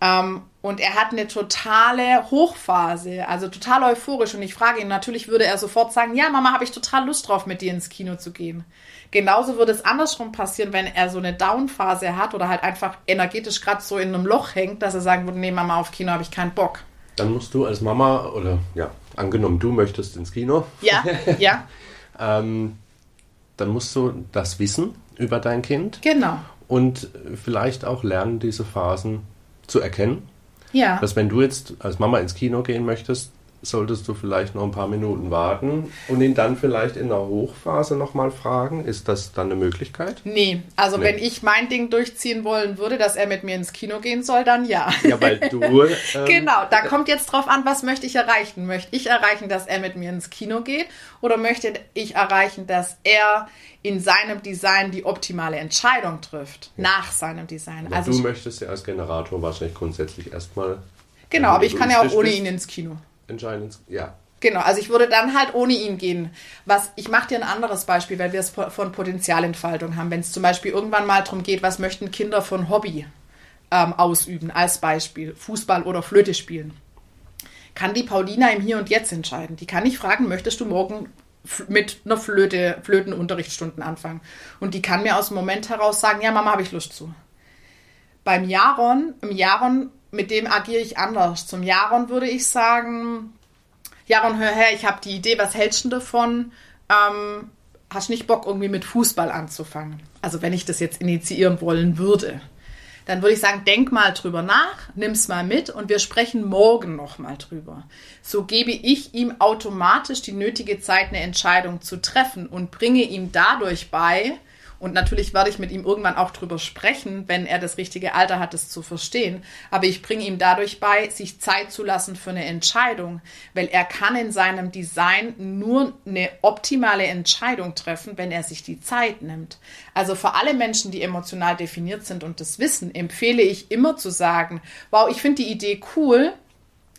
Ähm, und er hat eine totale Hochphase, also total euphorisch. Und ich frage ihn, natürlich würde er sofort sagen, ja, Mama, habe ich total Lust drauf, mit dir ins Kino zu gehen. Genauso würde es andersrum passieren, wenn er so eine Downphase hat oder halt einfach energetisch gerade so in einem Loch hängt, dass er sagen würde, nee, Mama, auf Kino habe ich keinen Bock. Dann musst du als Mama oder ja, angenommen, du möchtest ins Kino. Ja, ja. ähm, dann musst du das wissen über dein Kind. Genau. Und vielleicht auch lernen, diese Phasen zu erkennen. Ja. Dass wenn du jetzt als Mama ins Kino gehen möchtest, solltest du vielleicht noch ein paar Minuten warten und ihn dann vielleicht in der Hochphase nochmal fragen. Ist das dann eine Möglichkeit? Nee, also nee. wenn ich mein Ding durchziehen wollen würde, dass er mit mir ins Kino gehen soll, dann ja. Ja, weil du. Ähm, genau, da kommt jetzt drauf an, was möchte ich erreichen? Möchte ich erreichen, dass er mit mir ins Kino geht oder möchte ich erreichen, dass er in seinem Design die optimale Entscheidung trifft, ja. nach seinem Design? Ja, also du möchtest ja als Generator wahrscheinlich grundsätzlich erstmal. Genau, aber ich kann ja auch ohne ihn ins Kino entscheiden. Ja. Genau, also ich würde dann halt ohne ihn gehen. Was, ich mache dir ein anderes Beispiel, weil wir es von Potenzialentfaltung haben. Wenn es zum Beispiel irgendwann mal darum geht, was möchten Kinder von Hobby ähm, ausüben, als Beispiel Fußball oder Flöte spielen, kann die Paulina im Hier und Jetzt entscheiden. Die kann nicht fragen, möchtest du morgen mit einer Flöte, Flötenunterrichtsstunden anfangen? Und die kann mir aus dem Moment heraus sagen, ja Mama, habe ich Lust zu. Beim Jaron, im Jaron mit dem agiere ich anders. Zum Jaron würde ich sagen, Jaron, hör her, ich habe die Idee, was hältst du davon? Ähm, hast nicht Bock, irgendwie mit Fußball anzufangen? Also wenn ich das jetzt initiieren wollen würde, dann würde ich sagen, denk mal drüber nach, nimm's mal mit und wir sprechen morgen nochmal drüber. So gebe ich ihm automatisch die nötige Zeit, eine Entscheidung zu treffen und bringe ihm dadurch bei, und natürlich werde ich mit ihm irgendwann auch drüber sprechen, wenn er das richtige Alter hat, es zu verstehen. Aber ich bringe ihm dadurch bei, sich Zeit zu lassen für eine Entscheidung, weil er kann in seinem Design nur eine optimale Entscheidung treffen, wenn er sich die Zeit nimmt. Also für alle Menschen, die emotional definiert sind und das wissen, empfehle ich immer zu sagen, wow, ich finde die Idee cool,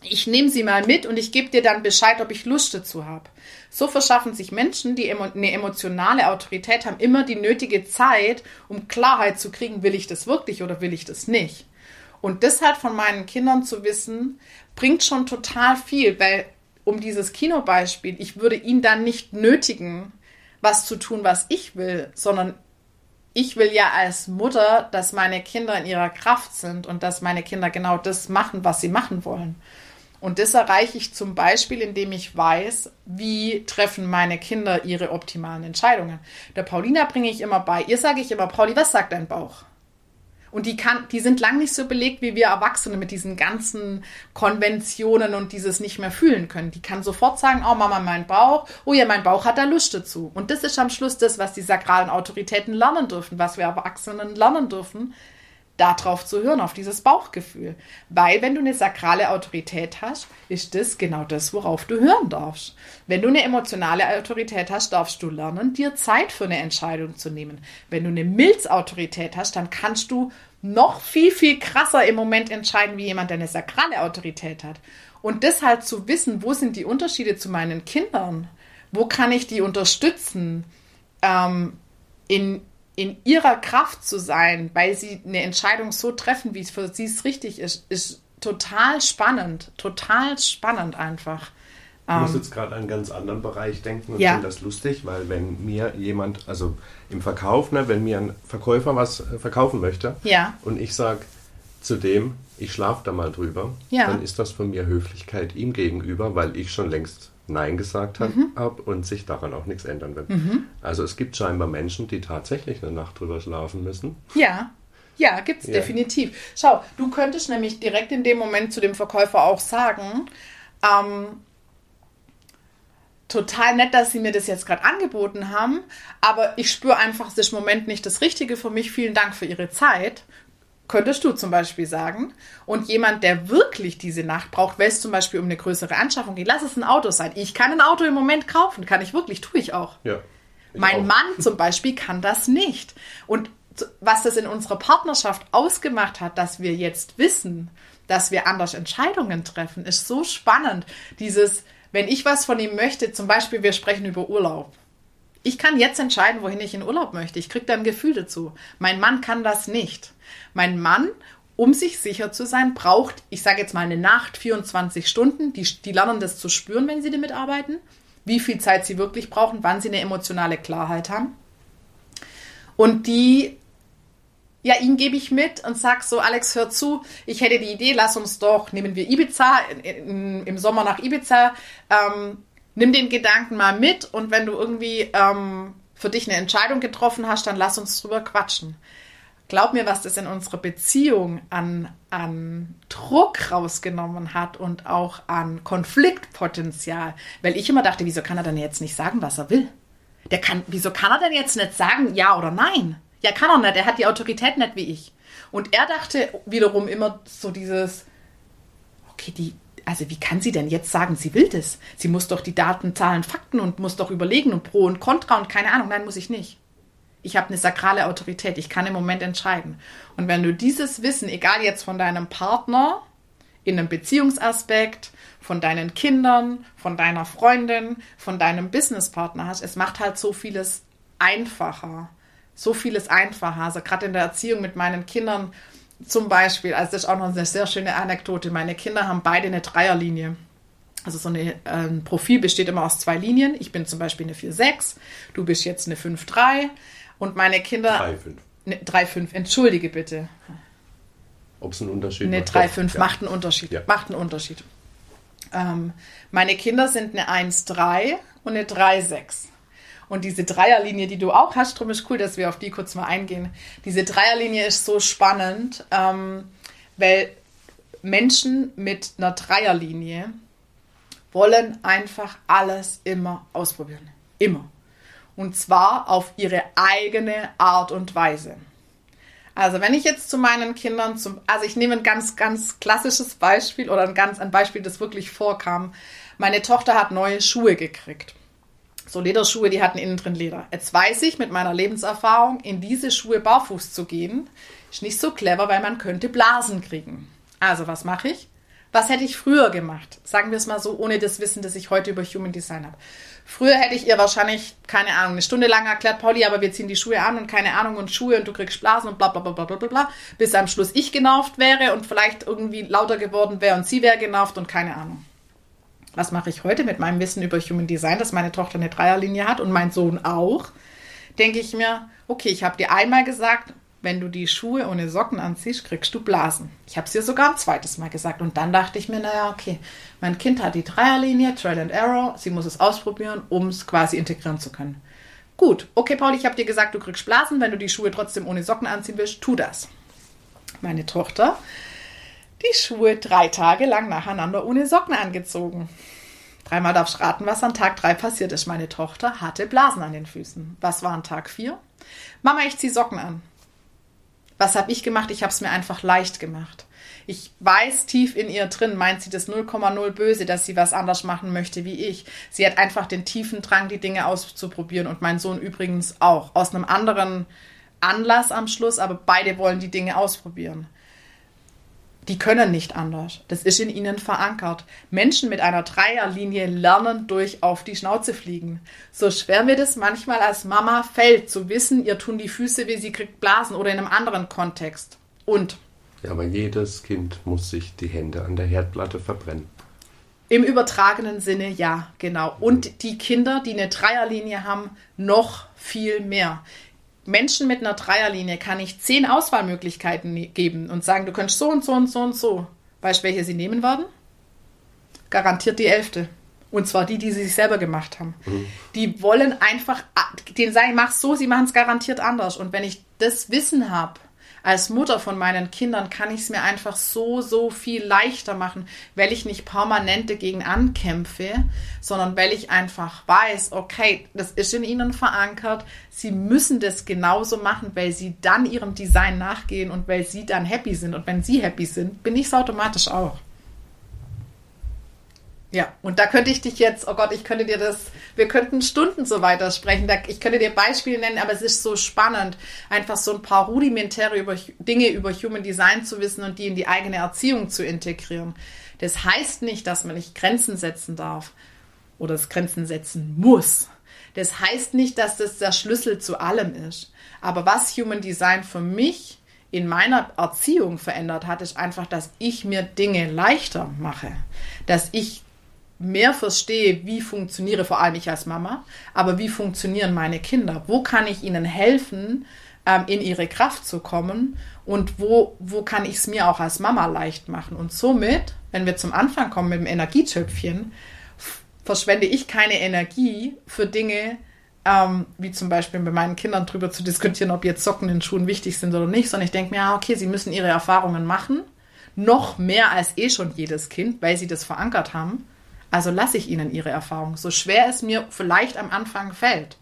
ich nehme sie mal mit und ich gebe dir dann Bescheid, ob ich Lust dazu habe. So verschaffen sich Menschen, die eine emotionale Autorität haben, immer die nötige Zeit, um Klarheit zu kriegen, will ich das wirklich oder will ich das nicht. Und das halt von meinen Kindern zu wissen, bringt schon total viel, weil um dieses Kinobeispiel, ich würde ihn dann nicht nötigen, was zu tun, was ich will, sondern ich will ja als Mutter, dass meine Kinder in ihrer Kraft sind und dass meine Kinder genau das machen, was sie machen wollen. Und das erreiche ich zum Beispiel, indem ich weiß, wie treffen meine Kinder ihre optimalen Entscheidungen. Der Paulina bringe ich immer bei. Ihr sage ich immer, Pauli, was sagt dein Bauch? Und die, kann, die sind lang nicht so belegt wie wir Erwachsene mit diesen ganzen Konventionen und dieses nicht mehr fühlen können. Die kann sofort sagen, oh Mama, mein Bauch, oh ja, mein Bauch hat da Lust dazu. Und das ist am Schluss das, was die sakralen Autoritäten lernen dürfen, was wir Erwachsenen lernen dürfen, darauf zu hören, auf dieses Bauchgefühl. Weil wenn du eine sakrale Autorität hast, ist das genau das, worauf du hören darfst. Wenn du eine emotionale Autorität hast, darfst du lernen, dir Zeit für eine Entscheidung zu nehmen. Wenn du eine Milzautorität hast, dann kannst du noch viel, viel krasser im Moment entscheiden, wie jemand, der eine sakrale Autorität hat. Und deshalb zu wissen, wo sind die Unterschiede zu meinen Kindern? Wo kann ich die unterstützen? Ähm, in, in ihrer Kraft zu sein, weil sie eine Entscheidung so treffen, wie es für sie es richtig ist, ist total spannend. Total spannend einfach. Ich muss ähm, jetzt gerade an einen ganz anderen Bereich denken und ja. finde das lustig, weil wenn mir jemand, also im Verkauf, ne, wenn mir ein Verkäufer was äh, verkaufen möchte ja. und ich sage zu dem, ich schlafe da mal drüber, ja. dann ist das von mir Höflichkeit ihm gegenüber, weil ich schon längst Nein gesagt habe mhm. und sich daran auch nichts ändern wird. Mhm. Also es gibt scheinbar Menschen, die tatsächlich eine Nacht drüber schlafen müssen. Ja. Ja, gibt es ja. definitiv. Schau, du könntest nämlich direkt in dem Moment zu dem Verkäufer auch sagen, ähm, total nett, dass Sie mir das jetzt gerade angeboten haben, aber ich spüre einfach, es ist im Moment nicht das Richtige für mich. Vielen Dank für Ihre Zeit könntest du zum Beispiel sagen. Und jemand, der wirklich diese Nacht braucht, weil es zum Beispiel um eine größere Anschaffung geht, lass es ein Auto sein. Ich kann ein Auto im Moment kaufen, kann ich wirklich, tue ich auch. Ja, ich mein auch. Mann zum Beispiel kann das nicht. Und was das in unserer Partnerschaft ausgemacht hat, dass wir jetzt wissen, dass wir anders Entscheidungen treffen, ist so spannend. Dieses, wenn ich was von ihm möchte, zum Beispiel wir sprechen über Urlaub. Ich kann jetzt entscheiden, wohin ich in Urlaub möchte. Ich kriege da ein Gefühl dazu. Mein Mann kann das nicht. Mein Mann, um sich sicher zu sein, braucht, ich sage jetzt mal eine Nacht, 24 Stunden. Die, die lernen das zu spüren, wenn sie damit arbeiten. Wie viel Zeit sie wirklich brauchen, wann sie eine emotionale Klarheit haben. Und die, ja, ihm gebe ich mit und sage so, Alex, hör zu, ich hätte die Idee, lass uns doch, nehmen wir Ibiza, in, in, im Sommer nach Ibiza, ähm, nimm den Gedanken mal mit und wenn du irgendwie ähm, für dich eine Entscheidung getroffen hast, dann lass uns drüber quatschen glaub mir, was das in unserer Beziehung an, an Druck rausgenommen hat und auch an Konfliktpotenzial. Weil ich immer dachte, wieso kann er denn jetzt nicht sagen, was er will? Der kann, wieso kann er denn jetzt nicht sagen, ja oder nein? Ja, kann er nicht. Er hat die Autorität nicht wie ich. Und er dachte wiederum immer so dieses, okay, die, also wie kann sie denn jetzt sagen, sie will das? Sie muss doch die Daten, Zahlen, Fakten und muss doch überlegen und Pro und Contra und keine Ahnung. Nein, muss ich nicht. Ich habe eine sakrale Autorität. Ich kann im Moment entscheiden. Und wenn du dieses Wissen, egal jetzt von deinem Partner, in einem Beziehungsaspekt, von deinen Kindern, von deiner Freundin, von deinem Businesspartner hast, es macht halt so vieles einfacher. So vieles einfacher. Also gerade in der Erziehung mit meinen Kindern zum Beispiel, also das ist auch noch eine sehr schöne Anekdote. Meine Kinder haben beide eine Dreierlinie. Also so eine, ein Profil besteht immer aus zwei Linien. Ich bin zum Beispiel eine 4-6, du bist jetzt eine 5-3 und meine Kinder. 3-5. Ne, 3-5, entschuldige bitte. Ob es einen Unterschied Eine macht? 3-5 Ja. macht einen Unterschied. Ja. Macht einen Unterschied. Ähm, meine Kinder sind eine 1-3 und eine 3-6. Und diese Dreierlinie, die du auch hast, drum ist cool, dass wir auf die kurz mal eingehen. Diese Dreierlinie ist so spannend, ähm, weil Menschen mit einer Dreierlinie wollen einfach alles immer ausprobieren. Immer. Und zwar auf ihre eigene Art und Weise. Also wenn ich jetzt zu meinen Kindern, zum, also ich nehme ein ganz, ganz klassisches Beispiel oder ein ganz ein Beispiel, das wirklich vorkam. Meine Tochter hat neue Schuhe gekriegt. So Lederschuhe, die hatten innen drin Leder. Jetzt weiß ich mit meiner Lebenserfahrung, in diese Schuhe barfuß zu gehen, ist nicht so clever, weil man könnte Blasen kriegen. Also was mache ich? Was hätte ich früher gemacht? Sagen wir es mal so, ohne das Wissen, das ich heute über Human Design habe. Früher hätte ich ihr wahrscheinlich, keine Ahnung, eine Stunde lang erklärt, Pauli, aber wir ziehen die Schuhe an und keine Ahnung und Schuhe und du kriegst Blasen und bla bla bla bla bla bla, bla bis am Schluss ich genervt wäre und vielleicht irgendwie lauter geworden wäre und sie wäre genervt und keine Ahnung. Was mache ich heute mit meinem Wissen über Human Design, dass meine Tochter eine Dreierlinie hat und mein Sohn auch? Denke ich mir, okay, ich habe dir einmal gesagt, wenn du die Schuhe ohne Socken anziehst, kriegst du Blasen. Ich habe es dir sogar ein zweites Mal gesagt. Und dann dachte ich mir, naja, okay, mein Kind hat die Dreierlinie, Trial and Error, sie muss es ausprobieren, um es quasi integrieren zu können. Gut, okay, Paul, ich habe dir gesagt, du kriegst Blasen, wenn du die Schuhe trotzdem ohne Socken anziehen willst, tu das. Meine Tochter, die Schuhe drei Tage lang nacheinander ohne Socken angezogen. Dreimal darfst du raten, was an Tag drei passiert ist. Meine Tochter hatte Blasen an den Füßen. Was war an Tag vier? Mama, ich zieh Socken an. Was habe ich gemacht? Ich habe es mir einfach leicht gemacht. Ich weiß tief in ihr drin, meint sie das 0,0 böse, dass sie was anders machen möchte wie ich. Sie hat einfach den tiefen Drang, die Dinge auszuprobieren und mein Sohn übrigens auch. Aus einem anderen Anlass am Schluss, aber beide wollen die Dinge ausprobieren. Die können nicht anders. Das ist in ihnen verankert. Menschen mit einer Dreierlinie lernen durch auf die Schnauze fliegen. So schwer mir das manchmal als Mama fällt, zu wissen, ihr tun die Füße weh, sie kriegt Blasen oder in einem anderen Kontext. Und Ja, aber jedes Kind muss sich die Hände an der Herdplatte verbrennen. im übertragenen Sinne ja, genau. Und die Kinder, die eine Dreierlinie haben, noch viel mehr. Menschen mit einer Dreierlinie kann ich zehn Auswahlmöglichkeiten geben und sagen, du kannst so und so und so und so. Weißt du, welche sie nehmen werden? Garantiert die elfte. Und zwar die, die sie sich selber gemacht haben. Die wollen einfach, den sage ich, mach so, sie machen es garantiert anders. Und wenn ich das Wissen habe, als Mutter von meinen Kindern kann ich es mir einfach so, so viel leichter machen, weil ich nicht permanent dagegen ankämpfe, sondern weil ich einfach weiß, okay, das ist in ihnen verankert, sie müssen das genauso machen, weil sie dann ihrem Design nachgehen und weil sie dann happy sind. Und wenn sie happy sind, bin ich es automatisch auch. Ja, und da könnte ich dich jetzt, oh Gott, ich könnte dir das, wir könnten Stunden so weitersprechen. Da, ich könnte dir Beispiele nennen, aber es ist so spannend, einfach so ein paar rudimentäre über, Dinge über Human Design zu wissen und die in die eigene Erziehung zu integrieren. Das heißt nicht, dass man nicht Grenzen setzen darf oder das Grenzen setzen muss. Das heißt nicht, dass das der Schlüssel zu allem ist. Aber was Human Design für mich in meiner Erziehung verändert hat, ist einfach, dass ich mir Dinge leichter mache. Dass ich mehr verstehe, wie funktioniere vor allem ich als Mama, aber wie funktionieren meine Kinder? Wo kann ich ihnen helfen, ähm, in ihre Kraft zu kommen? Und wo, wo kann ich es mir auch als Mama leicht machen? Und somit, wenn wir zum Anfang kommen mit dem Energietöpfchen, verschwende ich keine Energie für Dinge, ähm, wie zum Beispiel bei meinen Kindern drüber zu diskutieren, ob jetzt Socken in Schuhen wichtig sind oder nicht, sondern ich denke mir, ja, okay, sie müssen ihre Erfahrungen machen, noch mehr als eh schon jedes Kind, weil sie das verankert haben. Also lasse ich ihnen ihre Erfahrung, so schwer es mir vielleicht am Anfang fällt.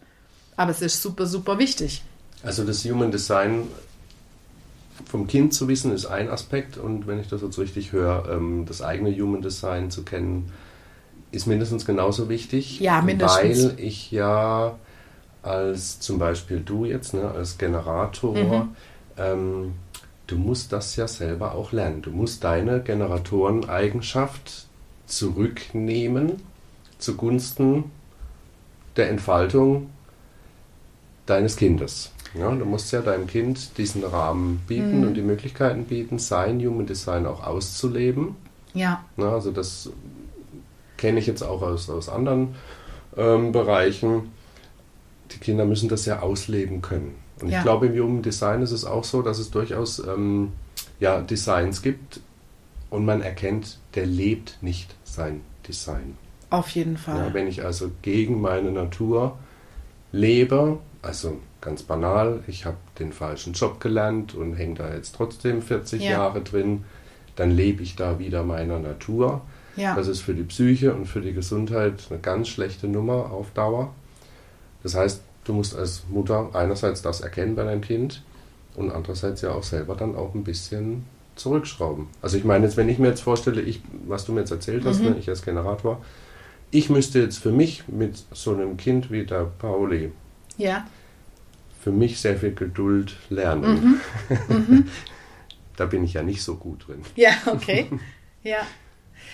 Aber es ist super, super wichtig. Also das Human Design vom Kind zu wissen, ist ein Aspekt. Und wenn ich das jetzt richtig höre, ähm, das eigene Human Design zu kennen, ist mindestens genauso wichtig. Ja, mindestens. Weil ich ja als zum Beispiel du jetzt, ne, als Generator, mhm. ähm, du musst das ja selber auch lernen. Du musst deine Generatoreneigenschaft zurücknehmen zugunsten der Entfaltung deines Kindes. Ja, du musst ja deinem Kind diesen Rahmen bieten mhm. und die Möglichkeiten bieten, sein Human Design auch auszuleben. Ja. ja also das kenne ich jetzt auch aus, aus anderen ähm, Bereichen. Die Kinder müssen das ja ausleben können. Und ja. ich glaube, im Human Design ist es auch so, dass es durchaus ähm, ja, Designs gibt und man erkennt, der lebt nicht sein Design. Auf jeden Fall. Ja, wenn ich also gegen meine Natur lebe, also ganz banal, ich habe den falschen Job gelernt und hänge da jetzt trotzdem 40 ja. Jahre drin, dann lebe ich da wieder meiner Natur. Ja. Das ist für die Psyche und für die Gesundheit eine ganz schlechte Nummer auf Dauer. Das heißt, du musst als Mutter einerseits das erkennen bei deinem Kind und andererseits ja auch selber dann auch ein bisschen zurückschrauben. Also ich meine jetzt, wenn ich mir jetzt vorstelle, ich, was du mir jetzt erzählt hast, mhm. ne, ich als Generator, ich müsste jetzt für mich mit so einem Kind wie der Pauli ja. für mich sehr viel Geduld lernen. Mhm. Mhm. da bin ich ja nicht so gut drin. Ja, okay. Ja.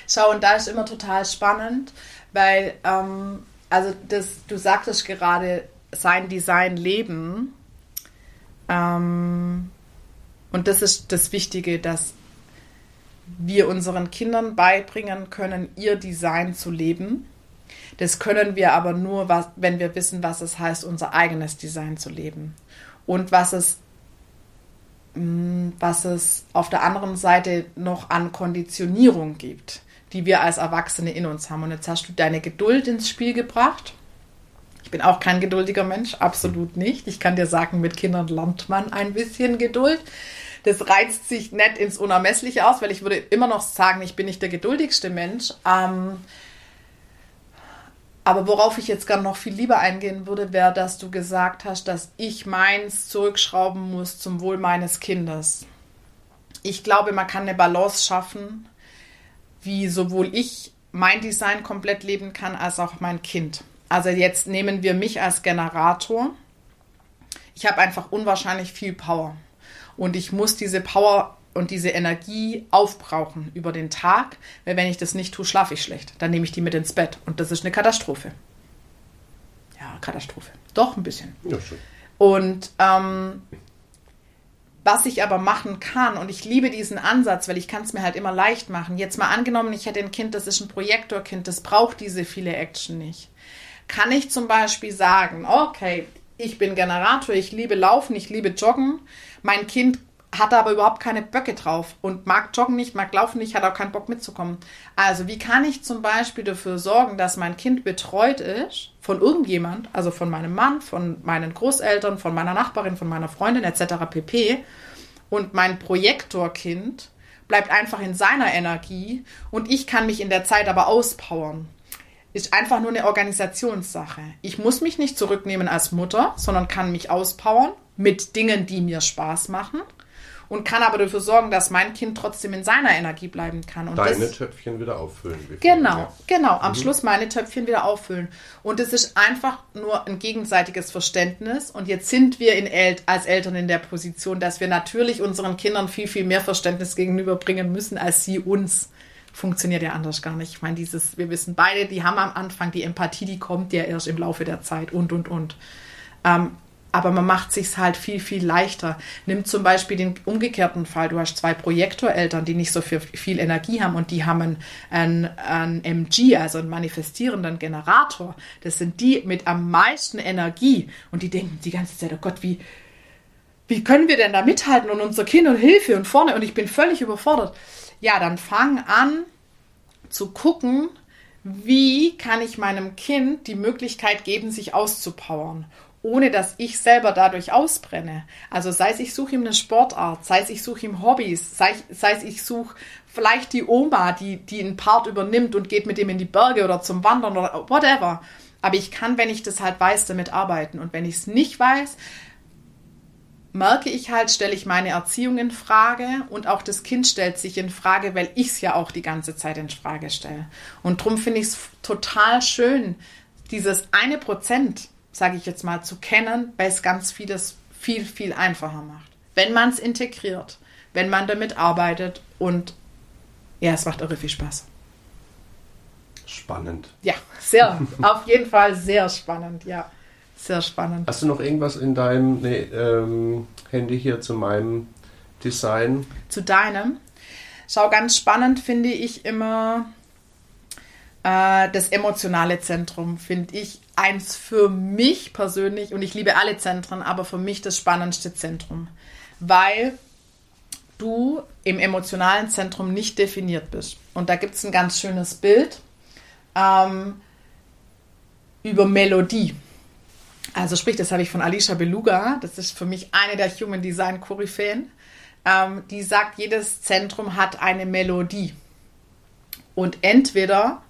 Schau, und da ist immer total spannend, weil, ähm, also das, du sagtest gerade, sein Design leben. Ähm, und das ist das Wichtige, dass wir unseren Kindern beibringen können, ihr Design zu leben. Das können wir aber nur, wenn wir wissen, was es heißt, unser eigenes Design zu leben. Und was es, mm, was es auf der anderen Seite noch an Konditionierung gibt, die wir als Erwachsene in uns haben. Und jetzt hast du deine Geduld ins Spiel gebracht. Ich bin auch kein geduldiger Mensch, absolut nicht. Ich kann dir sagen, mit Kindern lernt man ein bisschen Geduld. Das reizt sich nett ins Unermessliche aus, weil ich würde immer noch sagen, ich bin nicht der geduldigste Mensch. Ähm, aber worauf ich jetzt gerne noch viel lieber eingehen würde, wäre, dass du gesagt hast, dass ich meins zurückschrauben muss zum Wohl meines Kindes. Ich glaube, man kann eine Balance schaffen, wie sowohl ich mein Design komplett leben kann, als auch mein Kind. Also jetzt nehmen wir mich als Generator. Ich habe einfach unwahrscheinlich viel Power. Und ich muss diese Power und diese Energie aufbrauchen über den Tag, weil wenn ich das nicht tue, schlafe ich schlecht. Dann nehme ich die mit ins Bett und das ist eine Katastrophe. Ja, Katastrophe. Doch ein bisschen. Ja, schon. Und ähm, was ich aber machen kann, und ich liebe diesen Ansatz, weil ich kann es mir halt immer leicht machen. Jetzt mal angenommen, ich hätte ein Kind, das ist ein Projektorkind, das braucht diese viele Action nicht. Kann ich zum Beispiel sagen, okay, ich bin Generator, ich liebe Laufen, ich liebe Joggen. Mein Kind hat aber überhaupt keine Böcke drauf und mag joggen nicht, mag laufen nicht, hat auch keinen Bock mitzukommen. Also wie kann ich zum Beispiel dafür sorgen, dass mein Kind betreut ist von irgendjemand, also von meinem Mann, von meinen Großeltern, von meiner Nachbarin, von meiner Freundin etc. pp. Und mein Projektorkind bleibt einfach in seiner Energie und ich kann mich in der Zeit aber auspowern. Ist einfach nur eine Organisationssache. Ich muss mich nicht zurücknehmen als Mutter, sondern kann mich auspowern mit Dingen, die mir Spaß machen und kann aber dafür sorgen, dass mein Kind trotzdem in seiner Energie bleiben kann. Und Deine das, Töpfchen wieder auffüllen. Genau, ja. genau. Am mhm. Schluss meine Töpfchen wieder auffüllen. Und es ist einfach nur ein gegenseitiges Verständnis. Und jetzt sind wir in El als Eltern in der Position, dass wir natürlich unseren Kindern viel, viel mehr Verständnis gegenüberbringen müssen, als sie uns funktioniert ja anders gar nicht. Ich meine, dieses, wir wissen beide, die haben am Anfang die Empathie, die kommt ja erst im Laufe der Zeit und, und, und. Ähm, aber man macht sich halt viel, viel leichter. Nimm zum Beispiel den umgekehrten Fall. Du hast zwei Projektoreltern, die nicht so viel, viel Energie haben und die haben einen, einen MG, also einen manifestierenden Generator. Das sind die mit am meisten Energie und die denken die ganze Zeit, oh Gott, wie, wie können wir denn da mithalten und unser Kind und Hilfe und vorne und ich bin völlig überfordert. Ja, dann fang an zu gucken, wie kann ich meinem Kind die Möglichkeit geben, sich auszupowern, ohne dass ich selber dadurch ausbrenne. Also sei es, ich suche ihm eine Sportart, sei es, ich suche ihm Hobbys, sei, sei es, ich suche vielleicht die Oma, die, die einen Part übernimmt und geht mit ihm in die Berge oder zum Wandern oder whatever. Aber ich kann, wenn ich das halt weiß, damit arbeiten. Und wenn ich es nicht weiß, merke ich halt, stelle ich meine Erziehung in Frage und auch das Kind stellt sich in Frage, weil ich es ja auch die ganze Zeit in Frage stelle. Und darum finde ich es total schön, dieses eine Prozent, sage ich jetzt mal, zu kennen, weil es ganz vieles viel, viel einfacher macht. Wenn man es integriert, wenn man damit arbeitet und ja, es macht irre viel Spaß. Spannend. Ja, sehr, auf jeden Fall sehr spannend, ja. Sehr spannend. Hast du noch irgendwas in deinem nee, ähm, Handy hier zu meinem Design? Zu deinem? Schau, ganz spannend finde ich immer äh, das emotionale Zentrum, finde ich eins für mich persönlich, und ich liebe alle Zentren, aber für mich das spannendste Zentrum, weil du im emotionalen Zentrum nicht definiert bist. Und da gibt es ein ganz schönes Bild ähm, über Melodie. Also sprich, das habe ich von Alicia Beluga, das ist für mich eine der Human Design Koryphäen, ähm, die sagt, jedes Zentrum hat eine Melodie. Und entweder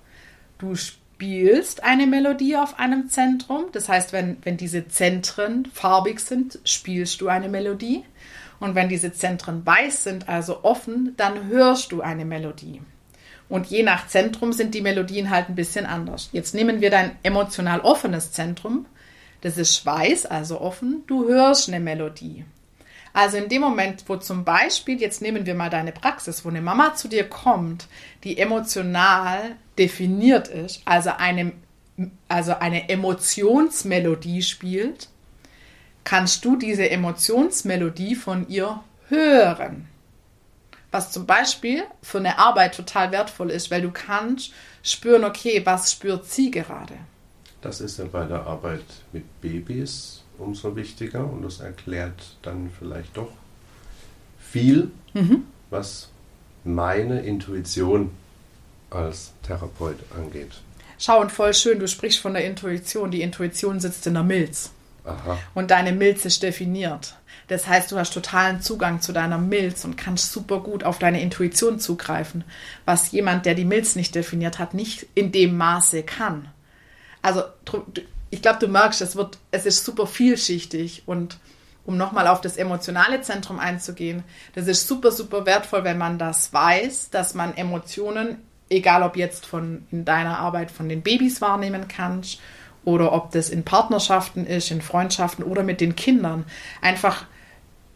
du spielst eine Melodie auf einem Zentrum, das heißt, wenn, wenn diese Zentren farbig sind, spielst du eine Melodie. Und wenn diese Zentren weiß sind, also offen, dann hörst du eine Melodie. Und je nach Zentrum sind die Melodien halt ein bisschen anders. Jetzt nehmen wir dein emotional offenes Zentrum das ist weiß, also offen. Du hörst eine Melodie. Also in dem Moment, wo zum Beispiel, jetzt nehmen wir mal deine Praxis, wo eine Mama zu dir kommt, die emotional definiert ist, also eine, also eine Emotionsmelodie spielt, kannst du diese Emotionsmelodie von ihr hören. Was zum Beispiel für eine Arbeit total wertvoll ist, weil du kannst spüren, okay, was spürt sie gerade? Das ist ja bei der Arbeit mit Babys umso wichtiger und das erklärt dann vielleicht doch viel, mhm. was meine Intuition als Therapeut angeht. Schau, und voll schön, du sprichst von der Intuition. Die Intuition sitzt in der Milz. Aha. Und deine Milz ist definiert. Das heißt, du hast totalen Zugang zu deiner Milz und kannst super gut auf deine Intuition zugreifen, was jemand, der die Milz nicht definiert hat, nicht in dem Maße kann also ich glaube, du merkst, es wird, es ist super vielschichtig und um nochmal auf das emotionale Zentrum einzugehen, das ist super, super wertvoll, wenn man das weiß, dass man Emotionen, egal ob jetzt von in deiner Arbeit von den Babys wahrnehmen kannst oder ob das in Partnerschaften ist, in Freundschaften oder mit den Kindern, einfach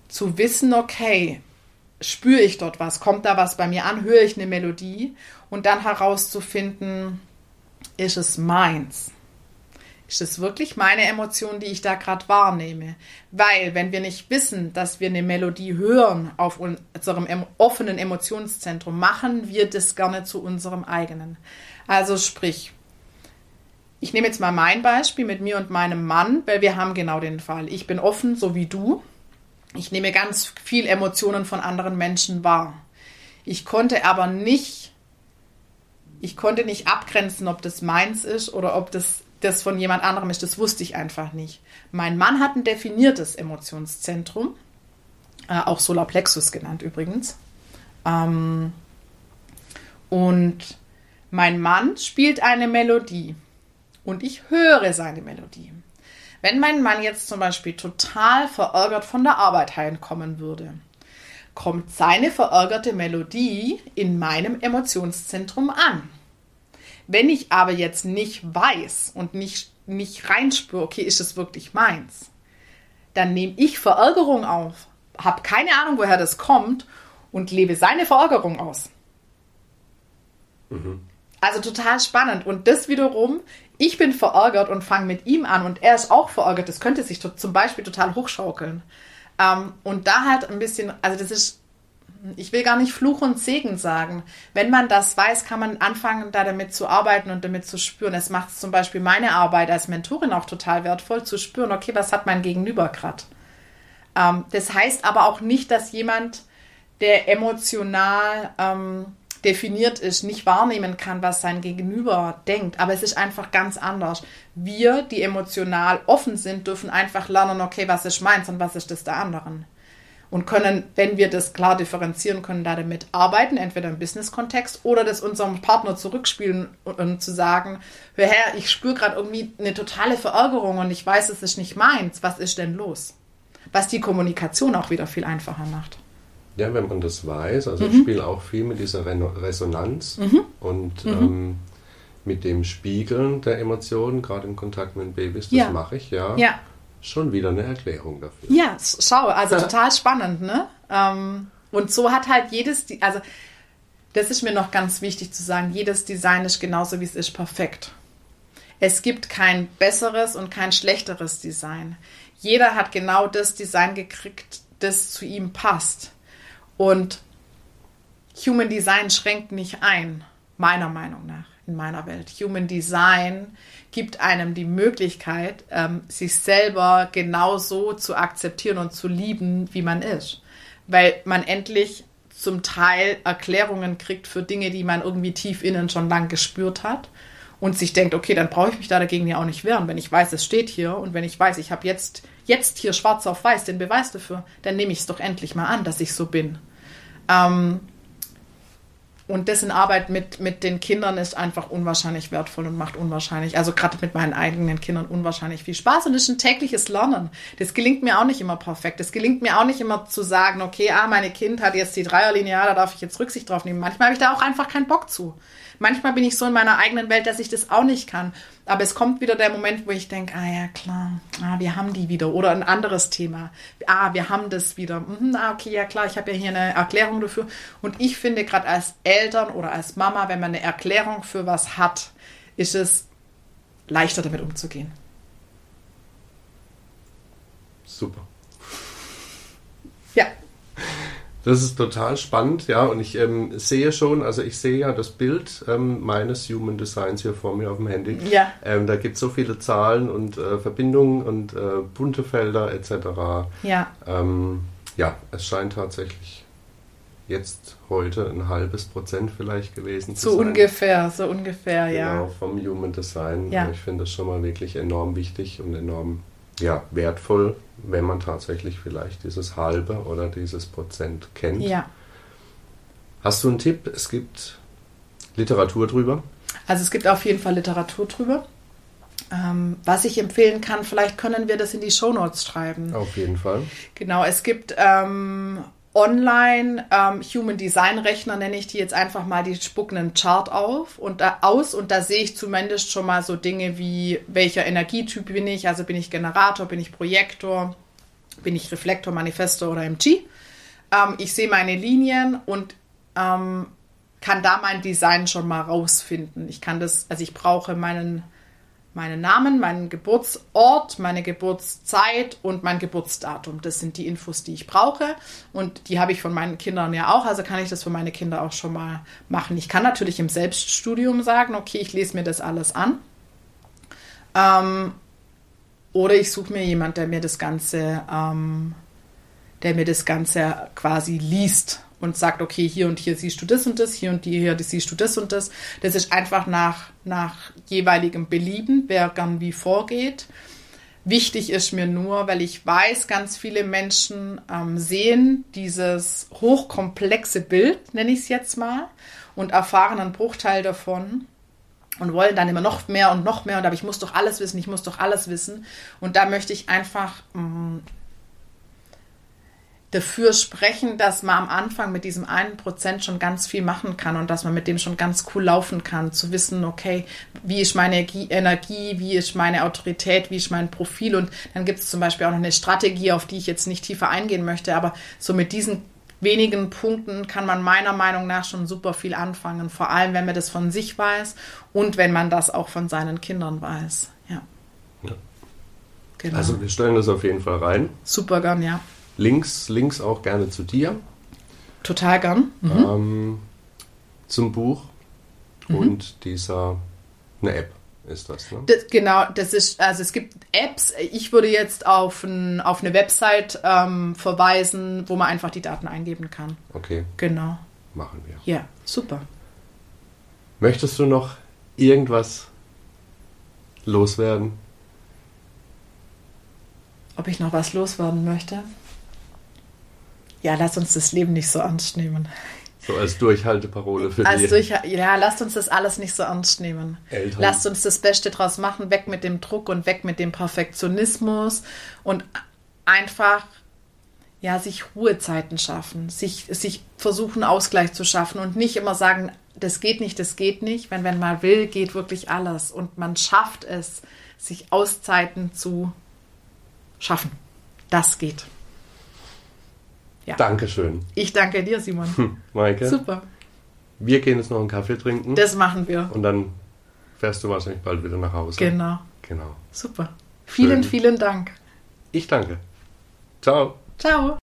zu wissen, okay, spüre ich dort was, kommt da was bei mir an, höre ich eine Melodie? Und dann herauszufinden, ist es meins? Ist es wirklich meine Emotion, die ich da gerade wahrnehme? Weil, wenn wir nicht wissen, dass wir eine Melodie hören auf unserem offenen Emotionszentrum, machen wir das gerne zu unserem eigenen. Also sprich, ich nehme jetzt mal mein Beispiel mit mir und meinem Mann, weil wir haben genau den Fall. Ich bin offen, so wie du. Ich nehme ganz viel Emotionen von anderen Menschen wahr. Ich konnte aber nicht, ich konnte nicht abgrenzen, ob das meins ist oder ob das das von jemand anderem ist, das wusste ich einfach nicht. Mein Mann hat ein definiertes Emotionszentrum, äh, auch Solarplexus genannt übrigens. Ähm, und mein Mann spielt eine Melodie und ich höre seine Melodie. Wenn mein Mann jetzt zum Beispiel total verärgert von der Arbeit heimkommen würde, kommt seine verärgerte Melodie in meinem Emotionszentrum an. Wenn ich aber jetzt nicht weiß und nicht, nicht reinspüre, okay, ist es wirklich meins, dann nehme ich Verärgerung auf, habe keine Ahnung, woher das kommt und lebe seine Verärgerung aus. Mhm. Also total spannend. Und das wiederum, ich bin verärgert und fange mit ihm an und er ist auch verärgert. Das könnte sich zum Beispiel total hochschaukeln. Ähm, und da halt ein bisschen, also das ist ich will gar nicht Fluch und Segen sagen. Wenn man das weiß, kann man anfangen, da damit zu arbeiten und damit zu spüren. Es macht zum Beispiel meine Arbeit als Mentorin auch total wertvoll, zu spüren, okay, was hat mein Gegenüber gerade? Ähm, das heißt aber auch nicht, dass jemand, der emotional ähm, definiert ist, nicht wahrnehmen kann, was sein Gegenüber denkt. Aber es ist einfach ganz anders. Wir, die emotional offen sind, dürfen einfach lernen, okay, was ist meins und was ist das der anderen. Und können, wenn wir das klar differenzieren können, da damit arbeiten, entweder im Business-Kontext oder das unserem Partner zurückspielen und, zu sagen, hör her, ich spüre gerade irgendwie eine totale Verärgerung und ich weiß, es ist nicht meins. Was ist denn los? Was die Kommunikation auch wieder viel einfacher macht. Ja, wenn man das weiß, also mhm. ich spiele auch viel mit dieser Resonanz mhm. und mhm. Ähm, mit dem Spiegeln der Emotionen, gerade im Kontakt mit Babys, das ja. mache ich, ja. Ja. Schon wieder eine Erklärung dafür. Ja, schau, also total spannend, ne? Ähm, und so hat halt jedes, also das ist mir noch ganz wichtig zu sagen, jedes Design ist genauso wie es ist perfekt. Es gibt kein besseres und kein schlechteres Design. Jeder hat genau das Design gekriegt, das zu ihm passt. Und Human Design schränkt nicht ein, meiner Meinung nach, in meiner Welt. Human Design gibt einem die Möglichkeit, ähm, sich selber genauso zu akzeptieren und zu lieben, wie man ist. Weil man endlich zum Teil Erklärungen kriegt für Dinge, die man irgendwie tief innen schon lang gespürt hat und sich denkt, okay, dann brauche ich mich da dagegen ja auch nicht wehren. Wenn ich weiß, es steht hier und wenn ich weiß, ich habe jetzt, jetzt hier schwarz auf weiß den Beweis dafür, dann nehme ich es doch endlich mal an, dass ich so bin. Ähm, und dessen Arbeit mit, mit den Kindern ist einfach unwahrscheinlich wertvoll und macht unwahrscheinlich, also gerade mit meinen eigenen Kindern unwahrscheinlich viel Spaß. Und es ist ein tägliches Lernen. Das gelingt mir auch nicht immer perfekt. Es gelingt mir auch nicht immer zu sagen, okay, ah, meine Kind hat jetzt die Dreierlinie, ja, da darf ich jetzt Rücksicht drauf nehmen. Manchmal habe ich da auch einfach keinen Bock zu. Manchmal bin ich so in meiner eigenen Welt, dass ich das auch nicht kann. Aber es kommt wieder der Moment, wo ich denke, ah ja, klar, ah, wir haben die wieder. Oder ein anderes Thema. Ah, wir haben das wieder. Mhm, ah, okay, ja klar, ich habe ja hier eine Erklärung dafür. Und ich finde gerade als Eltern oder als Mama, wenn man eine Erklärung für was hat, ist es leichter damit umzugehen. Super. Ja. Das ist total spannend, ja, und ich ähm, sehe schon, also ich sehe ja das Bild ähm, meines Human Designs hier vor mir auf dem Handy. Ja. Ähm, da gibt es so viele Zahlen und äh, Verbindungen und äh, bunte Felder etc. Ja. Ähm, ja, es scheint tatsächlich jetzt heute ein halbes Prozent vielleicht gewesen zu so sein. So ungefähr, so ungefähr, genau, ja. Genau, vom Human Design. Ja. Ich finde das schon mal wirklich enorm wichtig und enorm ja, wertvoll, wenn man tatsächlich vielleicht dieses halbe oder dieses Prozent kennt. Ja. Hast du einen Tipp? Es gibt Literatur drüber? Also es gibt auf jeden Fall Literatur drüber. Ähm, was ich empfehlen kann, vielleicht können wir das in die Shownotes schreiben. Auf jeden Fall. Genau, es gibt ähm, online ähm, Human Design Rechner nenne ich die jetzt einfach mal, die spucken einen Chart auf und da, aus und da sehe ich zumindest schon mal so Dinge wie welcher Energietyp bin ich, also bin ich Generator, bin ich Projektor, bin ich Reflektor, Manifestor oder MG. Ähm, ich sehe meine Linien und ähm, kann da mein Design schon mal rausfinden. Ich kann das, also ich brauche meinen meinen Namen, meinen Geburtsort, meine Geburtszeit und mein Geburtsdatum. Das sind die Infos, die ich brauche. Und die habe ich von meinen Kindern ja auch. Also kann ich das für meine Kinder auch schon mal machen. Ich kann natürlich im Selbststudium sagen, okay, ich lese mir das alles an. Ähm, oder ich suche mir jemand, der mir das Ganze, ähm, der mir das Ganze quasi liest und sagt, okay, hier und hier siehst du das und das, hier und hier siehst du das und das. Das ist einfach nach, nach jeweiligem Belieben, wer gern wie vorgeht. Wichtig ist mir nur, weil ich weiß, ganz viele Menschen ähm, sehen dieses hochkomplexe Bild, nenne ich es jetzt mal, und erfahren einen Bruchteil davon und wollen dann immer noch mehr und noch mehr und aber ich muss doch alles wissen, ich muss doch alles wissen. Und da möchte ich einfach mh, mm, dafür sprechen, dass man am Anfang mit diesem einen Prozent schon ganz viel machen kann und dass man mit dem schon ganz cool laufen kann, zu wissen, okay, wie ist meine Energie, wie ist meine Autorität, wie ist mein Profil und dann gibt es zum Beispiel auch noch eine Strategie, auf die ich jetzt nicht tiefer eingehen möchte, aber so mit diesen wenigen Punkten kann man meiner Meinung nach schon super viel anfangen, vor allem wenn man das von sich weiß und wenn man das auch von seinen Kindern weiß. Ja. ja. Genau. Also wir stellen das auf jeden Fall rein. Super gern, ja. Links, Links auch gerne zu dir. Total gern. Mhm. Ähm, zum Buch mhm. und dieser, eine App ist das, ne? Das, genau, das ist, also es gibt Apps. Ich würde jetzt auf, ein, auf eine Website ähm, verweisen, wo man einfach die Daten eingeben kann. Okay. Genau. Machen wir. Ja. Super. Möchtest du noch irgendwas loswerden? Ob ich noch was loswerden möchte? Ja, lass uns das Leben nicht so ernst nehmen. So als Durchhalteparole für die durch, ja, lasst uns das alles nicht so ernst nehmen. Eltern. Lasst uns das Beste draus machen, weg mit dem Druck und weg mit dem Perfektionismus und einfach ja, sich Ruhezeiten schaffen, sich, sich versuchen, Ausgleich zu schaffen und nicht immer sagen, das geht nicht, das geht nicht. Wenn, wenn man will, geht wirklich alles. Und man schafft es, sich Auszeiten zu schaffen. Das geht. Ja. Dankeschön. Ich danke dir, Simon. Maike, Super. wir gehen jetzt noch einen Kaffee trinken Das machen wir. und dann fährst du wahrscheinlich bald wieder nach Hause. Genau. Genau. Super. Vielen, Schön. vielen Dank. Ich danke. Ciao. Ciao.